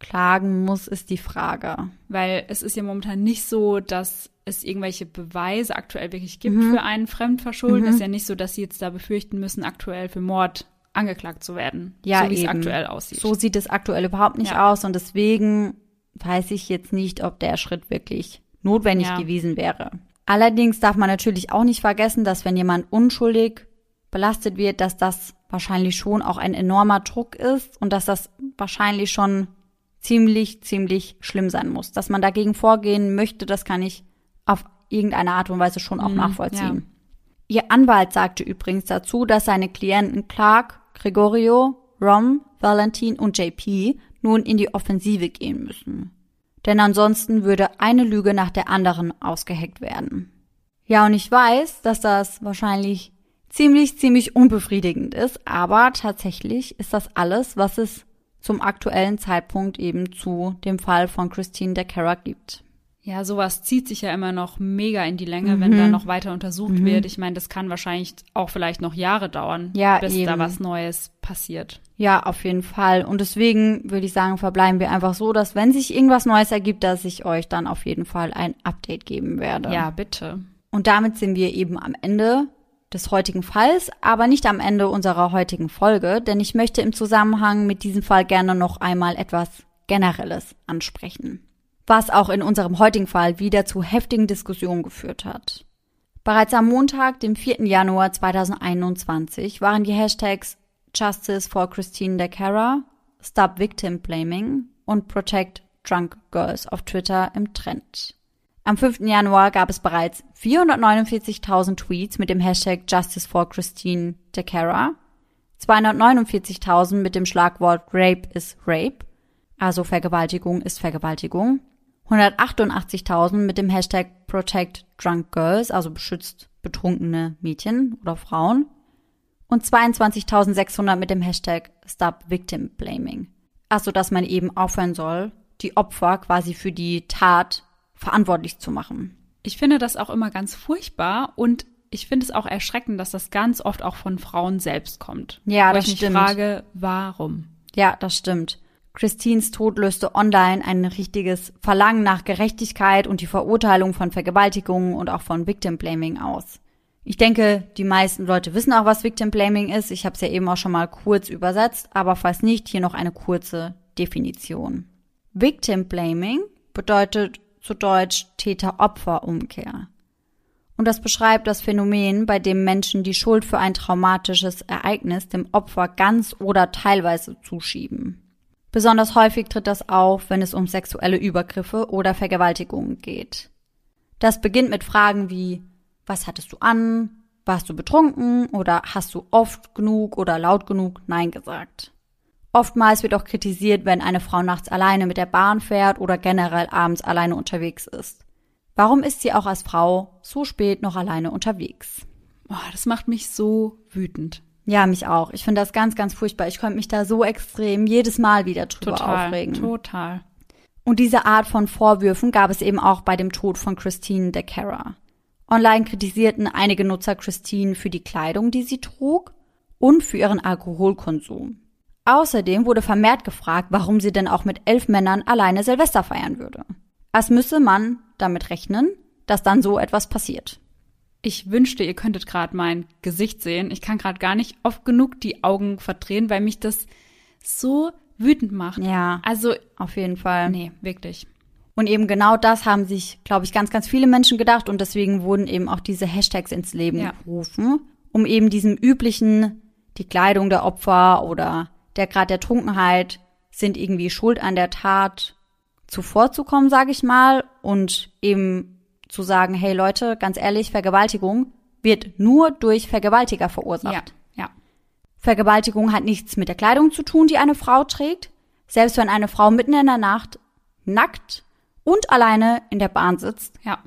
klagen muss, ist die Frage. Weil es ist ja momentan nicht so, dass es irgendwelche Beweise aktuell wirklich gibt mhm. für einen Fremdverschulden. Mhm. Es ist ja nicht so, dass sie jetzt da befürchten müssen, aktuell für Mord angeklagt zu werden. Ja, so wie es aktuell aussieht. So sieht es aktuell überhaupt nicht ja. aus und deswegen weiß ich jetzt nicht, ob der Schritt wirklich notwendig ja. gewesen wäre. Allerdings darf man natürlich auch nicht vergessen, dass wenn jemand unschuldig belastet wird, dass das wahrscheinlich schon auch ein enormer Druck ist und dass das wahrscheinlich schon ziemlich, ziemlich schlimm sein muss. Dass man dagegen vorgehen möchte, das kann ich auf irgendeiner Art und Weise schon auch Mhm, nachvollziehen. Ihr Anwalt sagte übrigens dazu, dass seine Klienten Clark, Gregorio, Rom, Valentin und JP nun in die Offensive gehen müssen. Denn ansonsten würde eine Lüge nach der anderen ausgeheckt werden. Ja, und ich weiß, dass das wahrscheinlich ziemlich, ziemlich unbefriedigend ist, aber tatsächlich ist das alles, was es zum aktuellen Zeitpunkt eben zu dem Fall von Christine DeCara gibt. Ja, sowas zieht sich ja immer noch mega in die Länge, wenn da noch weiter untersucht wird. Ich meine, das kann wahrscheinlich auch vielleicht noch Jahre dauern, Ja, bis eben. da was Neues passiert. Ja, auf jeden Fall. Und deswegen würde ich sagen, verbleiben wir einfach so, dass wenn sich irgendwas Neues ergibt, dass ich euch dann auf jeden Fall ein Update geben werde. Ja, bitte. Und damit sind wir eben am Ende des heutigen Falls, aber nicht am Ende unserer heutigen Folge, denn ich möchte im Zusammenhang mit diesem Fall gerne noch einmal etwas Generelles ansprechen, was auch in unserem heutigen Fall wieder zu heftigen Diskussionen geführt hat. Bereits am Montag, dem 4. Januar 2021, waren die Hashtags Justice for Christine DeCara, Stop Victim Blaming und Protect Drunk Girls auf Twitter im Trend. Am 5. Januar gab es bereits 449.000 Tweets mit dem Hashtag Justice for Christine DeCara, 249.000 mit dem Schlagwort Rape is Rape, also Vergewaltigung ist Vergewaltigung, 188.000 mit dem Hashtag Protect Drunk Girls, also beschützt betrunkene Mädchen oder Frauen, und 22.600 mit dem Hashtag Stop Victim Blaming. Also, dass man eben aufhören soll, die Opfer quasi für die Tat verantwortlich zu machen. Ich finde das auch immer ganz furchtbar und ich finde es auch erschreckend, dass das ganz oft auch von Frauen selbst kommt. Ja, das ich stimmt. frage, warum? Ja, das stimmt. Christines Tod löste online ein richtiges Verlangen nach Gerechtigkeit und die Verurteilung von Vergewaltigungen und auch von Victim Blaming aus. Ich denke, die meisten Leute wissen auch, was Victim Blaming ist. Ich habe es ja eben auch schon mal kurz übersetzt, aber falls nicht, hier noch eine kurze Definition. Victim Blaming bedeutet zu Deutsch Täter-Opfer-Umkehr. Und das beschreibt das Phänomen, bei dem Menschen die Schuld für ein traumatisches Ereignis dem Opfer ganz oder teilweise zuschieben. Besonders häufig tritt das auf, wenn es um sexuelle Übergriffe oder Vergewaltigungen geht. Das beginnt mit Fragen wie Was hattest du an? Warst du betrunken? Oder hast du oft genug oder laut genug Nein gesagt? Oftmals wird auch kritisiert, wenn eine Frau nachts alleine mit der Bahn fährt oder generell abends alleine unterwegs ist. Warum ist sie auch als Frau so spät noch alleine unterwegs? Oh, das macht mich so wütend. Ja, mich auch. Ich finde das ganz, ganz furchtbar. Ich könnte mich da so extrem jedes Mal wieder drüber Total. aufregen. Total. Und diese Art von Vorwürfen gab es eben auch bei dem Tod von Christine DeCara. Online kritisierten einige Nutzer Christine für die Kleidung, die sie trug und für ihren Alkoholkonsum. Außerdem wurde vermehrt gefragt, warum sie denn auch mit elf Männern alleine Silvester feiern würde. Als müsse man damit rechnen, dass dann so etwas passiert. Ich wünschte, ihr könntet gerade mein Gesicht sehen. Ich kann gerade gar nicht oft genug die Augen verdrehen, weil mich das so wütend macht. Ja, Also, auf jeden Fall. nee, wirklich. Und eben genau das haben sich, glaube ich, ganz, ganz viele Menschen gedacht und deswegen wurden eben auch diese Hashtags ins Leben Ja. gerufen, um eben diesem üblichen, die Kleidung der Opfer oder der Grad der Trunkenheit sind irgendwie schuld an der Tat zuvorzukommen, sage ich mal, und eben zu sagen, hey Leute, ganz ehrlich, Vergewaltigung wird nur durch Vergewaltiger verursacht. Ja, ja. Vergewaltigung hat nichts mit der Kleidung zu tun, die eine Frau trägt. Selbst wenn eine Frau mitten in der Nacht nackt und alleine in der Bahn sitzt, Ja.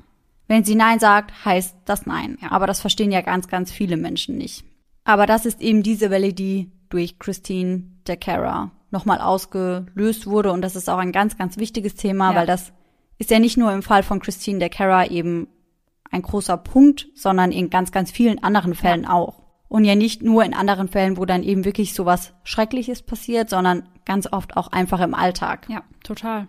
wenn sie Nein sagt, heißt das Nein. Ja. Aber das verstehen ja ganz, ganz viele Menschen nicht. Aber das ist eben diese Welle, die durch Christine DeCara nochmal ausgelöst wurde. Und das ist auch ein ganz, ganz wichtiges Thema, Ja. weil das ist ja nicht nur im Fall von Christine DeCara eben ein großer Punkt, sondern in ganz, ganz vielen anderen Fällen auch. Und ja nicht nur in anderen Fällen, wo dann eben wirklich sowas Schreckliches passiert, sondern ganz oft auch einfach im Alltag. Ja, total.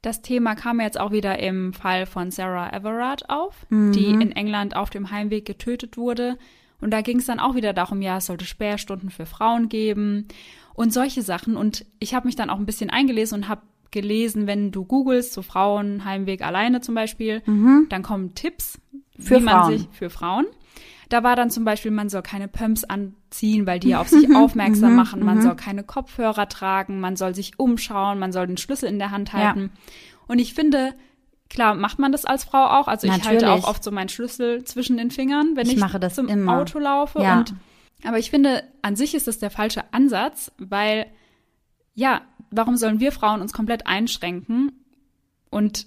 Das Thema kam jetzt auch wieder im Fall von Sarah Everard auf, die in England auf dem Heimweg getötet wurde. Und da ging es dann auch wieder darum, ja, es sollte Sperrstunden für Frauen geben und solche Sachen. Und ich habe mich dann auch ein bisschen eingelesen und habe gelesen, wenn du googelst, so Frauen, Heimweg alleine zum Beispiel, dann kommen Tipps Für Frauen. sich für Frauen. Da war dann zum Beispiel, man soll keine Pumps anziehen, weil die auf sich aufmerksam Mhm. machen. Man soll keine Kopfhörer tragen, man soll sich umschauen, man soll den Schlüssel in der Hand Ja. halten. Und ich finde, klar macht man das als Frau auch. Also ich Natürlich. halte auch oft so meinen Schlüssel zwischen den Fingern, wenn Ich ich, mache das zum immer. Auto laufe. Ja. Und, aber ich finde, an sich ist das der falsche Ansatz, weil, ja, warum sollen wir Frauen uns komplett einschränken? Und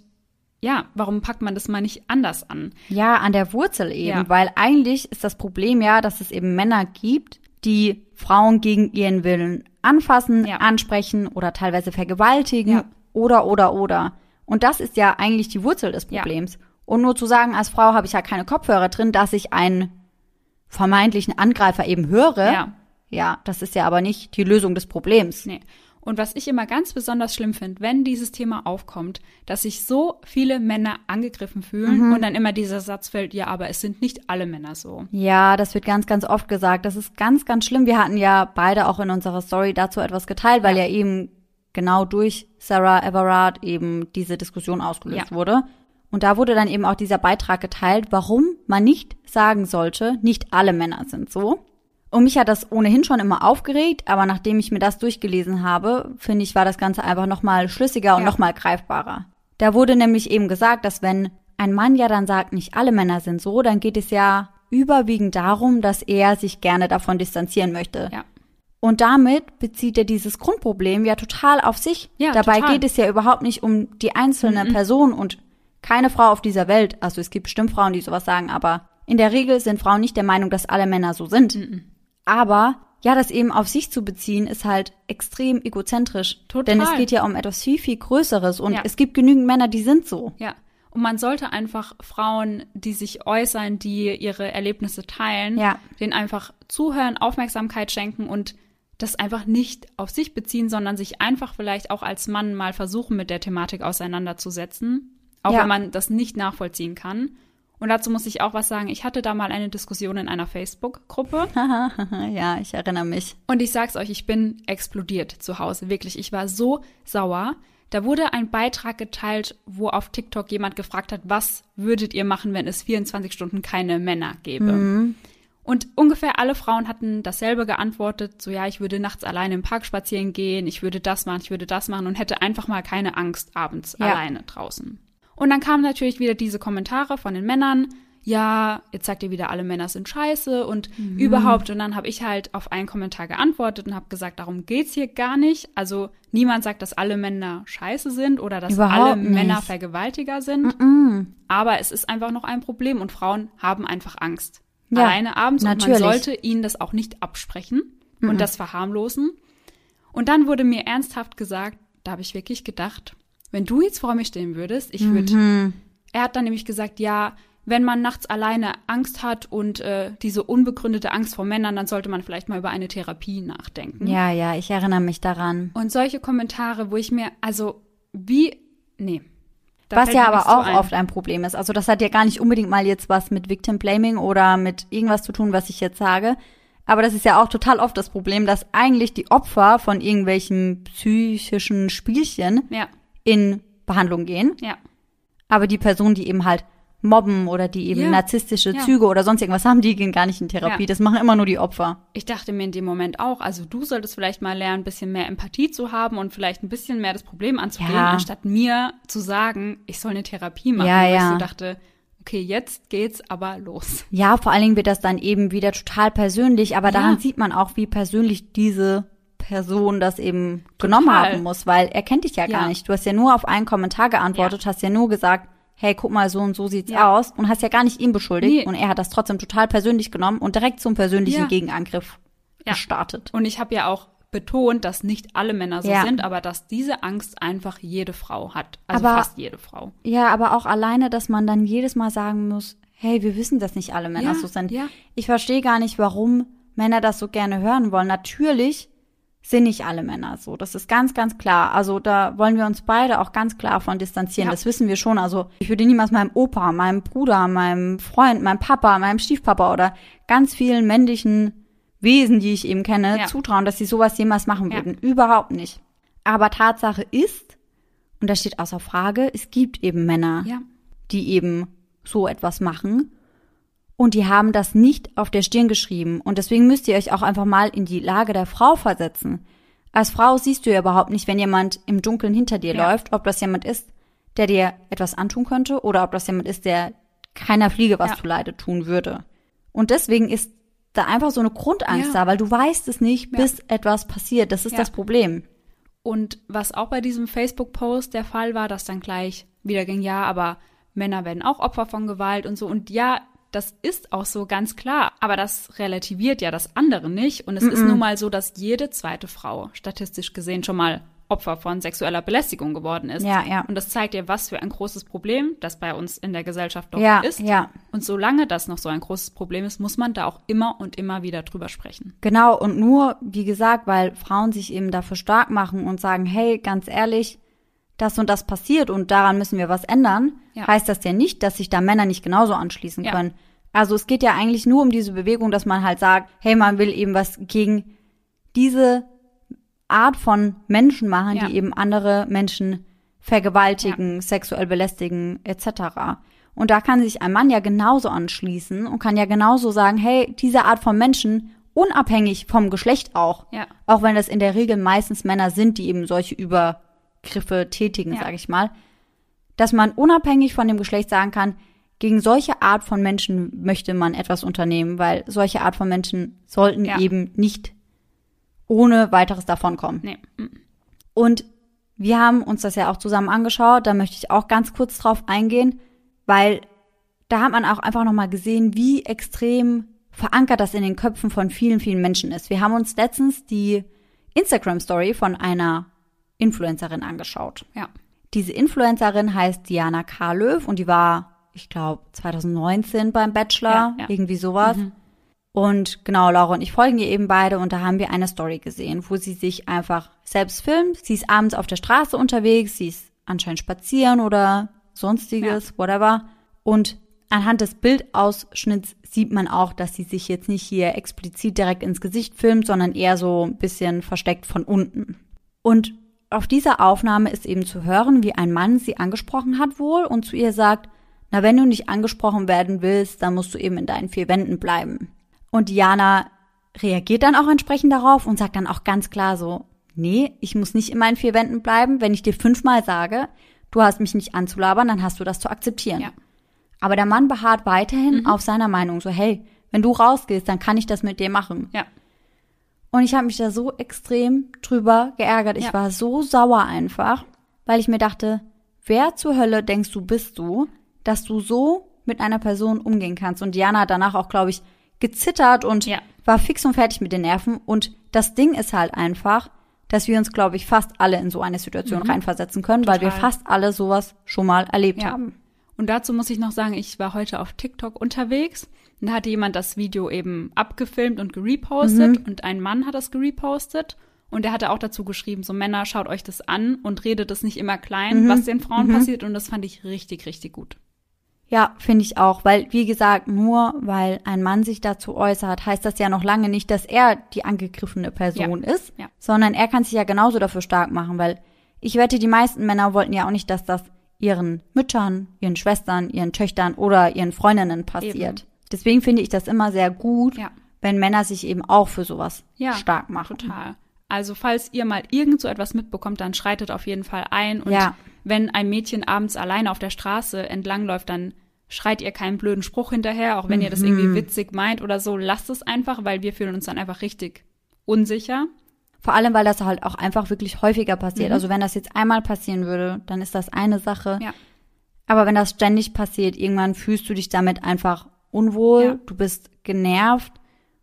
ja, warum packt man das mal nicht anders an? Ja, an der Wurzel eben, Ja. weil eigentlich ist das Problem ja, dass es eben Männer gibt, die Frauen gegen ihren Willen anfassen, Ja. ansprechen oder teilweise vergewaltigen Ja. oder oder oder. Und das ist ja eigentlich die Wurzel des. Problems. Und nur zu sagen, als Frau habe ich ja keine Kopfhörer drin, dass ich einen vermeintlichen Angreifer eben höre, Ja. ja, das ist ja aber nicht die Lösung des Problems. Nee. Und was ich immer ganz besonders schlimm finde, wenn dieses Thema aufkommt, dass sich so viele Männer angegriffen fühlen Mhm. und dann immer dieser Satz fällt, ja, aber es sind nicht alle Männer so. Ja, das wird ganz, ganz oft gesagt. Das ist ganz, ganz schlimm. Wir hatten ja beide auch in unserer Story dazu etwas geteilt, weil ja, eben genau durch Sarah Everard eben diese Diskussion ausgelöst Ja. wurde. Und da wurde dann eben auch dieser Beitrag geteilt, warum man nicht sagen sollte, nicht alle Männer sind so. Und mich hat das ohnehin schon immer aufgeregt, aber nachdem ich mir das durchgelesen habe, finde ich, war das Ganze einfach nochmal schlüssiger und Ja. nochmal greifbarer. Da wurde nämlich eben gesagt, dass wenn ein Mann ja dann sagt, nicht alle Männer sind so, dann geht es ja überwiegend darum, dass er sich gerne davon distanzieren möchte. Ja. Und damit bezieht er dieses Grundproblem ja total auf sich. Ja, Dabei total. geht es ja überhaupt nicht um die einzelne Person und keine Frau auf dieser Welt, also es gibt bestimmt Frauen, die sowas sagen, aber in der Regel sind Frauen nicht der Meinung, dass alle Männer so sind. Aber ja, das eben auf sich zu beziehen, ist halt extrem egozentrisch. Total. Denn es geht ja um etwas viel, viel Größeres und Ja. es gibt genügend Männer, die sind so. Ja. Und man sollte einfach Frauen, die sich äußern, die ihre Erlebnisse teilen, Ja. denen einfach zuhören, Aufmerksamkeit schenken und das einfach nicht auf sich beziehen, sondern sich einfach vielleicht auch als Mann mal versuchen, mit der Thematik auseinanderzusetzen, auch Ja. wenn man das nicht nachvollziehen kann. Und dazu muss ich auch was sagen. Ich hatte da mal eine Diskussion in einer Facebook-Gruppe. ja, ich erinnere mich. Und ich sag's euch, ich bin explodiert zu Hause. Wirklich, ich war so sauer. Da wurde ein Beitrag geteilt, wo auf TikTok jemand gefragt hat, was würdet ihr machen, wenn es 24 Stunden keine Männer gäbe? Und ungefähr alle Frauen hatten dasselbe geantwortet, so ja, ich würde nachts alleine im Park spazieren gehen, ich würde das machen, ich würde das machen und hätte einfach mal keine Angst abends Ja. alleine draußen. Und dann kamen natürlich wieder diese Kommentare von den Männern, ja, jetzt sagt ihr wieder, alle Männer sind scheiße und überhaupt. Und dann habe ich halt auf einen Kommentar geantwortet und habe gesagt, darum geht's hier gar nicht. Also niemand sagt, dass alle Männer scheiße sind oder dass Überhaupt alle nicht. Männer Vergewaltiger sind. Aber es ist einfach noch ein Problem und Frauen haben einfach Angst. Ja, Alleine abends und natürlich. man sollte ihnen das auch nicht absprechen und das verharmlosen. Und dann wurde mir ernsthaft gesagt, da habe ich wirklich gedacht, wenn du jetzt vor mir stehen würdest, ich würde. Mhm. Er hat dann nämlich gesagt, ja, wenn man nachts alleine Angst hat und äh, diese unbegründete Angst vor Männern, dann sollte man vielleicht mal über eine Therapie nachdenken. Ja, ja, ich erinnere mich daran. Und solche Kommentare, wo ich mir, also wie, nee. Was ja aber auch ein. oft ein Problem ist. Also das hat ja gar nicht unbedingt mal jetzt was mit Victim Blaming oder mit irgendwas zu tun, was ich jetzt sage. Aber das ist ja auch total oft das Problem, dass eigentlich die Opfer von irgendwelchen psychischen Spielchen Ja, in Behandlung gehen. ja. Aber die Personen, die eben halt mobben oder die eben Ja. narzisstische Ja. Züge oder sonst irgendwas haben, die gehen gar nicht in Therapie. Ja. Das machen immer nur die Opfer. Ich dachte mir in dem Moment auch, also du solltest vielleicht mal lernen, ein bisschen mehr Empathie zu haben und vielleicht ein bisschen mehr das Problem anzugehen, anstatt mir zu sagen, ich soll eine Therapie machen. Ja, ich ja. so dachte, okay, jetzt geht's aber los. Ja, vor allen Dingen wird das dann eben wieder total persönlich, aber daran sieht man auch, wie persönlich diese Person das eben genommen Total. haben muss, weil er kennt dich ja, gar Ja. nicht. Du hast ja nur auf einen Kommentar geantwortet, hast ja nur gesagt, hey, guck mal, so und so sieht's Ja. aus und hast ja gar nicht ihn beschuldigt Nee. und er hat das trotzdem total persönlich genommen und direkt zum persönlichen Ja. Gegenangriff Ja. gestartet. Und ich habe ja auch betont, dass nicht alle Männer so Ja. sind, aber dass diese Angst einfach jede Frau hat. Also Aber- fast jede Frau. Ja, aber auch alleine, dass man dann jedes Mal sagen muss, hey, wir wissen, dass nicht alle Männer Ja, so sind. ja. Ich verstehe gar nicht, warum Männer das so gerne hören wollen. Natürlich sind nicht alle Männer so. Das ist ganz, ganz klar. Also da wollen wir uns beide auch ganz klar von distanzieren. Ja. Das wissen wir schon. Also ich würde niemals meinem Opa, meinem Bruder, meinem Freund, meinem Papa, meinem Stiefpapa oder ganz vielen männlichen Wesen, die ich eben kenne, Ja. zutrauen, dass sie sowas jemals machen Ja. würden. Überhaupt nicht. Aber Tatsache ist, und das steht außer Frage, es gibt eben Männer, die eben so etwas machen. Und die haben das nicht auf der Stirn geschrieben. Und deswegen müsst ihr euch auch einfach mal in die Lage der Frau versetzen. Als Frau siehst du ja überhaupt nicht, wenn jemand im Dunkeln hinter dir Ja. läuft, ob das jemand ist, der dir etwas antun könnte oder ob das jemand ist, der keiner Fliege was Ja. zuleide tun würde. Und deswegen ist da einfach so eine Grundangst Ja. da, weil du weißt es nicht, bis etwas passiert. Das ist das Problem. Und was auch bei diesem Facebook-Post der Fall war, dass dann gleich wieder ging, ja, aber Männer werden auch Opfer von Gewalt und so. Und ja, das ist auch so ganz klar. Aber das relativiert ja das andere nicht. Und es ist nun mal so, dass jede zweite Frau statistisch gesehen schon mal Opfer von sexueller Belästigung geworden ist. Ja, ja. Und das zeigt ja, was für ein großes Problem das bei uns in der Gesellschaft doch Ja, ist. ja. Und solange das noch so ein großes Problem ist, muss man da auch immer und immer wieder drüber sprechen. Genau, und nur, wie gesagt, weil Frauen sich eben dafür stark machen und sagen, hey, ganz ehrlich, das und das passiert und daran müssen wir was ändern, Ja. heißt das ja nicht, dass sich da Männer nicht genauso anschließen Ja. können. Also es geht ja eigentlich nur um diese Bewegung, dass man halt sagt, hey, man will eben was gegen diese Art von Menschen machen, Ja. die eben andere Menschen vergewaltigen, sexuell belästigen etc. Und da kann sich ein Mann ja genauso anschließen und kann ja genauso sagen, hey, diese Art von Menschen, unabhängig vom Geschlecht auch, Ja. auch wenn das in der Regel meistens Männer sind, die eben solche Übergriffe tätigen, Ja. sage ich mal, dass man unabhängig von dem Geschlecht sagen kann, gegen solche Art von Menschen möchte man etwas unternehmen, weil solche Art von Menschen sollten Ja. eben nicht ohne weiteres davonkommen. Nee. Und wir haben uns das ja auch zusammen angeschaut. Da möchte ich auch ganz kurz drauf eingehen, weil da hat man auch einfach nochmal gesehen, wie extrem verankert das in den Köpfen von vielen, vielen Menschen ist. Wir haben uns letztens die Instagram-Story von einer Influencerin angeschaut. Ja. Diese Influencerin heißt Diana Karlöw und die war, ich glaube, 2019 beim Bachelor, Ja, ja. irgendwie sowas. Und genau, Laura und ich folgen ihr eben beide und da haben wir eine Story gesehen, wo sie sich einfach selbst filmt. Sie ist abends auf der Straße unterwegs, sie ist anscheinend spazieren oder sonstiges, whatever. Und anhand des Bildausschnitts sieht man auch, dass sie sich jetzt nicht hier explizit direkt ins Gesicht filmt, sondern eher so ein bisschen versteckt von unten. Und auf dieser Aufnahme ist eben zu hören, wie ein Mann sie angesprochen hat wohl und zu ihr sagt, na, wenn du nicht angesprochen werden willst, dann musst du eben in deinen vier Wänden bleiben. Und Diana reagiert dann auch entsprechend darauf und sagt dann auch ganz klar so, nee, ich muss nicht in meinen vier Wänden bleiben. Wenn ich dir fünfmal sage, du hast mich nicht anzulabern, dann hast du das zu akzeptieren. Ja. Aber der Mann beharrt weiterhin auf seiner Meinung, so, hey, wenn du rausgehst, dann kann ich das mit dir machen. Ja. Und ich habe mich da so extrem drüber geärgert. Ich Ja. war so sauer einfach, weil ich mir dachte, wer zur Hölle denkst du bist du, dass du so mit einer Person umgehen kannst? Und Diana hat danach auch, glaube ich, gezittert und Ja. war fix und fertig mit den Nerven. Und das Ding ist halt einfach, dass wir uns, glaube ich, fast alle in so eine Situation reinversetzen können, weil wir Mhm. Total. fast alle sowas schon mal erlebt Ja. haben. Und dazu muss ich noch sagen, ich war heute auf TikTok unterwegs und da hatte jemand das Video eben abgefilmt und gerepostet und ein Mann hat das gerepostet und der hatte auch dazu geschrieben, so Männer, schaut euch das an und redet es nicht immer klein, was den Frauen passiert und das fand ich richtig, richtig gut. Ja, finde ich auch, weil, wie gesagt, nur weil ein Mann sich dazu äußert, heißt das ja noch lange nicht, dass er die angegriffene Person ist, ja. sondern er kann sich ja genauso dafür stark machen, weil ich wette, die meisten Männer wollten ja auch nicht, dass das ihren Müttern, ihren Schwestern, ihren Töchtern oder ihren Freundinnen passiert. Deswegen finde ich das immer sehr gut, Ja. wenn Männer sich eben auch für sowas Ja, stark machen. Total. Also falls ihr mal irgend so etwas mitbekommt, dann schreitet auf jeden Fall ein. Und Ja. wenn ein Mädchen abends alleine auf der Straße entlangläuft, dann schreit ihr keinen blöden Spruch hinterher, auch wenn ihr das Mhm. irgendwie witzig meint oder so. Lasst es einfach, weil wir fühlen uns dann einfach richtig unsicher. Vor allem, weil das halt auch einfach wirklich häufiger passiert. Mhm. Also wenn das jetzt einmal passieren würde, dann ist das eine Sache. Ja. Aber wenn das ständig passiert, irgendwann fühlst du dich damit einfach unwohl, Ja. du bist genervt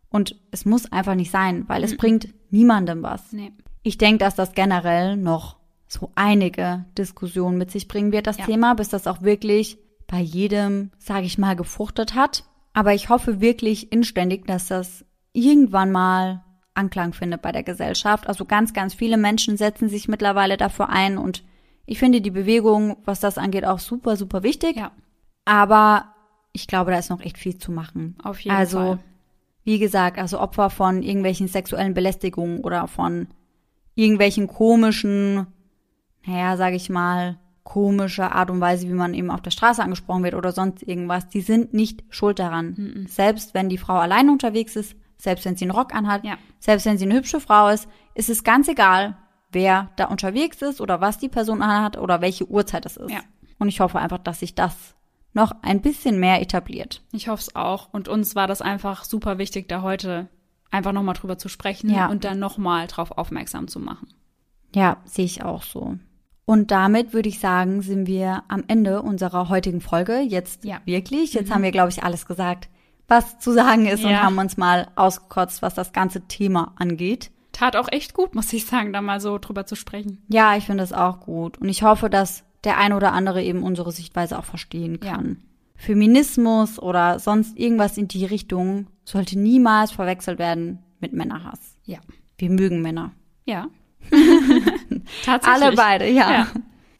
und es muss einfach nicht sein, weil es bringt niemandem was. Nee. Ich denke, dass das generell noch so einige Diskussionen mit sich bringen wird, das Ja. Thema, bis das auch wirklich bei jedem, sage ich mal, gefruchtet hat. Aber ich hoffe wirklich inständig, dass das irgendwann mal Anklang findet bei der Gesellschaft. Also ganz, ganz viele Menschen setzen sich mittlerweile dafür ein und ich finde die Bewegung, was das angeht, auch super, super wichtig. Ja, Aber ich glaube, da ist noch echt viel zu machen. auf jeden also, Fall. wie gesagt, also Opfer von irgendwelchen sexuellen Belästigungen oder von irgendwelchen komischen, naja, sage ich mal, komische Art und Weise, wie man eben auf der Straße angesprochen wird oder sonst irgendwas, die sind nicht schuld daran. Selbst wenn die Frau allein unterwegs ist, selbst wenn sie einen Rock anhat, Ja. selbst wenn sie eine hübsche Frau ist, ist es ganz egal, wer da unterwegs ist oder was die Person anhat oder welche Uhrzeit es ist. Ja. Und ich hoffe einfach, dass sich das noch ein bisschen mehr etabliert. Ich hoffe es auch. Und uns war das einfach super wichtig, da heute einfach nochmal drüber zu sprechen Ja. und dann nochmal drauf aufmerksam zu machen. Ja, sehe ich auch so. Und damit würde ich sagen, sind wir am Ende unserer heutigen Folge. Jetzt Ja. wirklich. Jetzt haben wir, glaube ich, alles gesagt, was zu sagen ist und Ja. haben uns mal ausgekotzt, was das ganze Thema angeht. Tat auch echt gut, muss ich sagen, da mal so drüber zu sprechen. Ja, ich finde das auch gut. Und ich hoffe, dass der ein oder andere eben unsere Sichtweise auch verstehen Ja. kann. Feminismus oder sonst irgendwas in die Richtung sollte niemals verwechselt werden mit Männerhass. Ja. Wir mögen Männer. Ja. Tatsächlich. Alle beide, ja. Ja.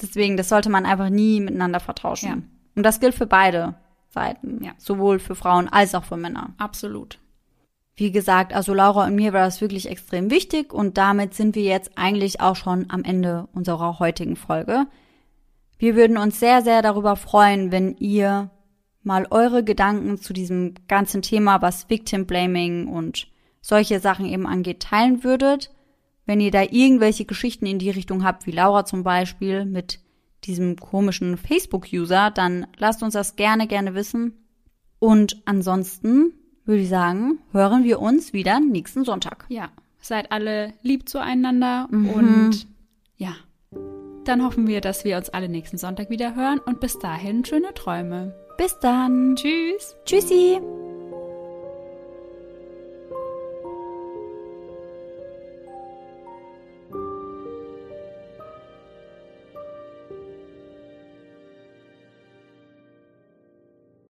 Deswegen, das sollte man einfach nie miteinander vertauschen. Ja. Und das gilt für beide Seiten. Ja. Sowohl für Frauen als auch für Männer. Absolut. Wie gesagt, also Laura und mir war das wirklich extrem wichtig und damit sind wir jetzt eigentlich auch schon am Ende unserer heutigen Folge. Wir würden uns sehr, sehr darüber freuen, wenn ihr mal eure Gedanken zu diesem ganzen Thema, was Victim Blaming und solche Sachen eben angeht, teilen würdet. Wenn ihr da irgendwelche Geschichten in die Richtung habt, wie Laura zum Beispiel mit diesem komischen Facebook-User, dann lasst uns das gerne, gerne wissen. Und ansonsten würde ich sagen, hören wir uns wieder nächsten Sonntag. Ja. Seid alle lieb zueinander Mhm. und ja. Dann hoffen wir, dass wir uns alle nächsten Sonntag wieder hören und bis dahin schöne Träume. Bis dann. Tschüss. Tschüssi.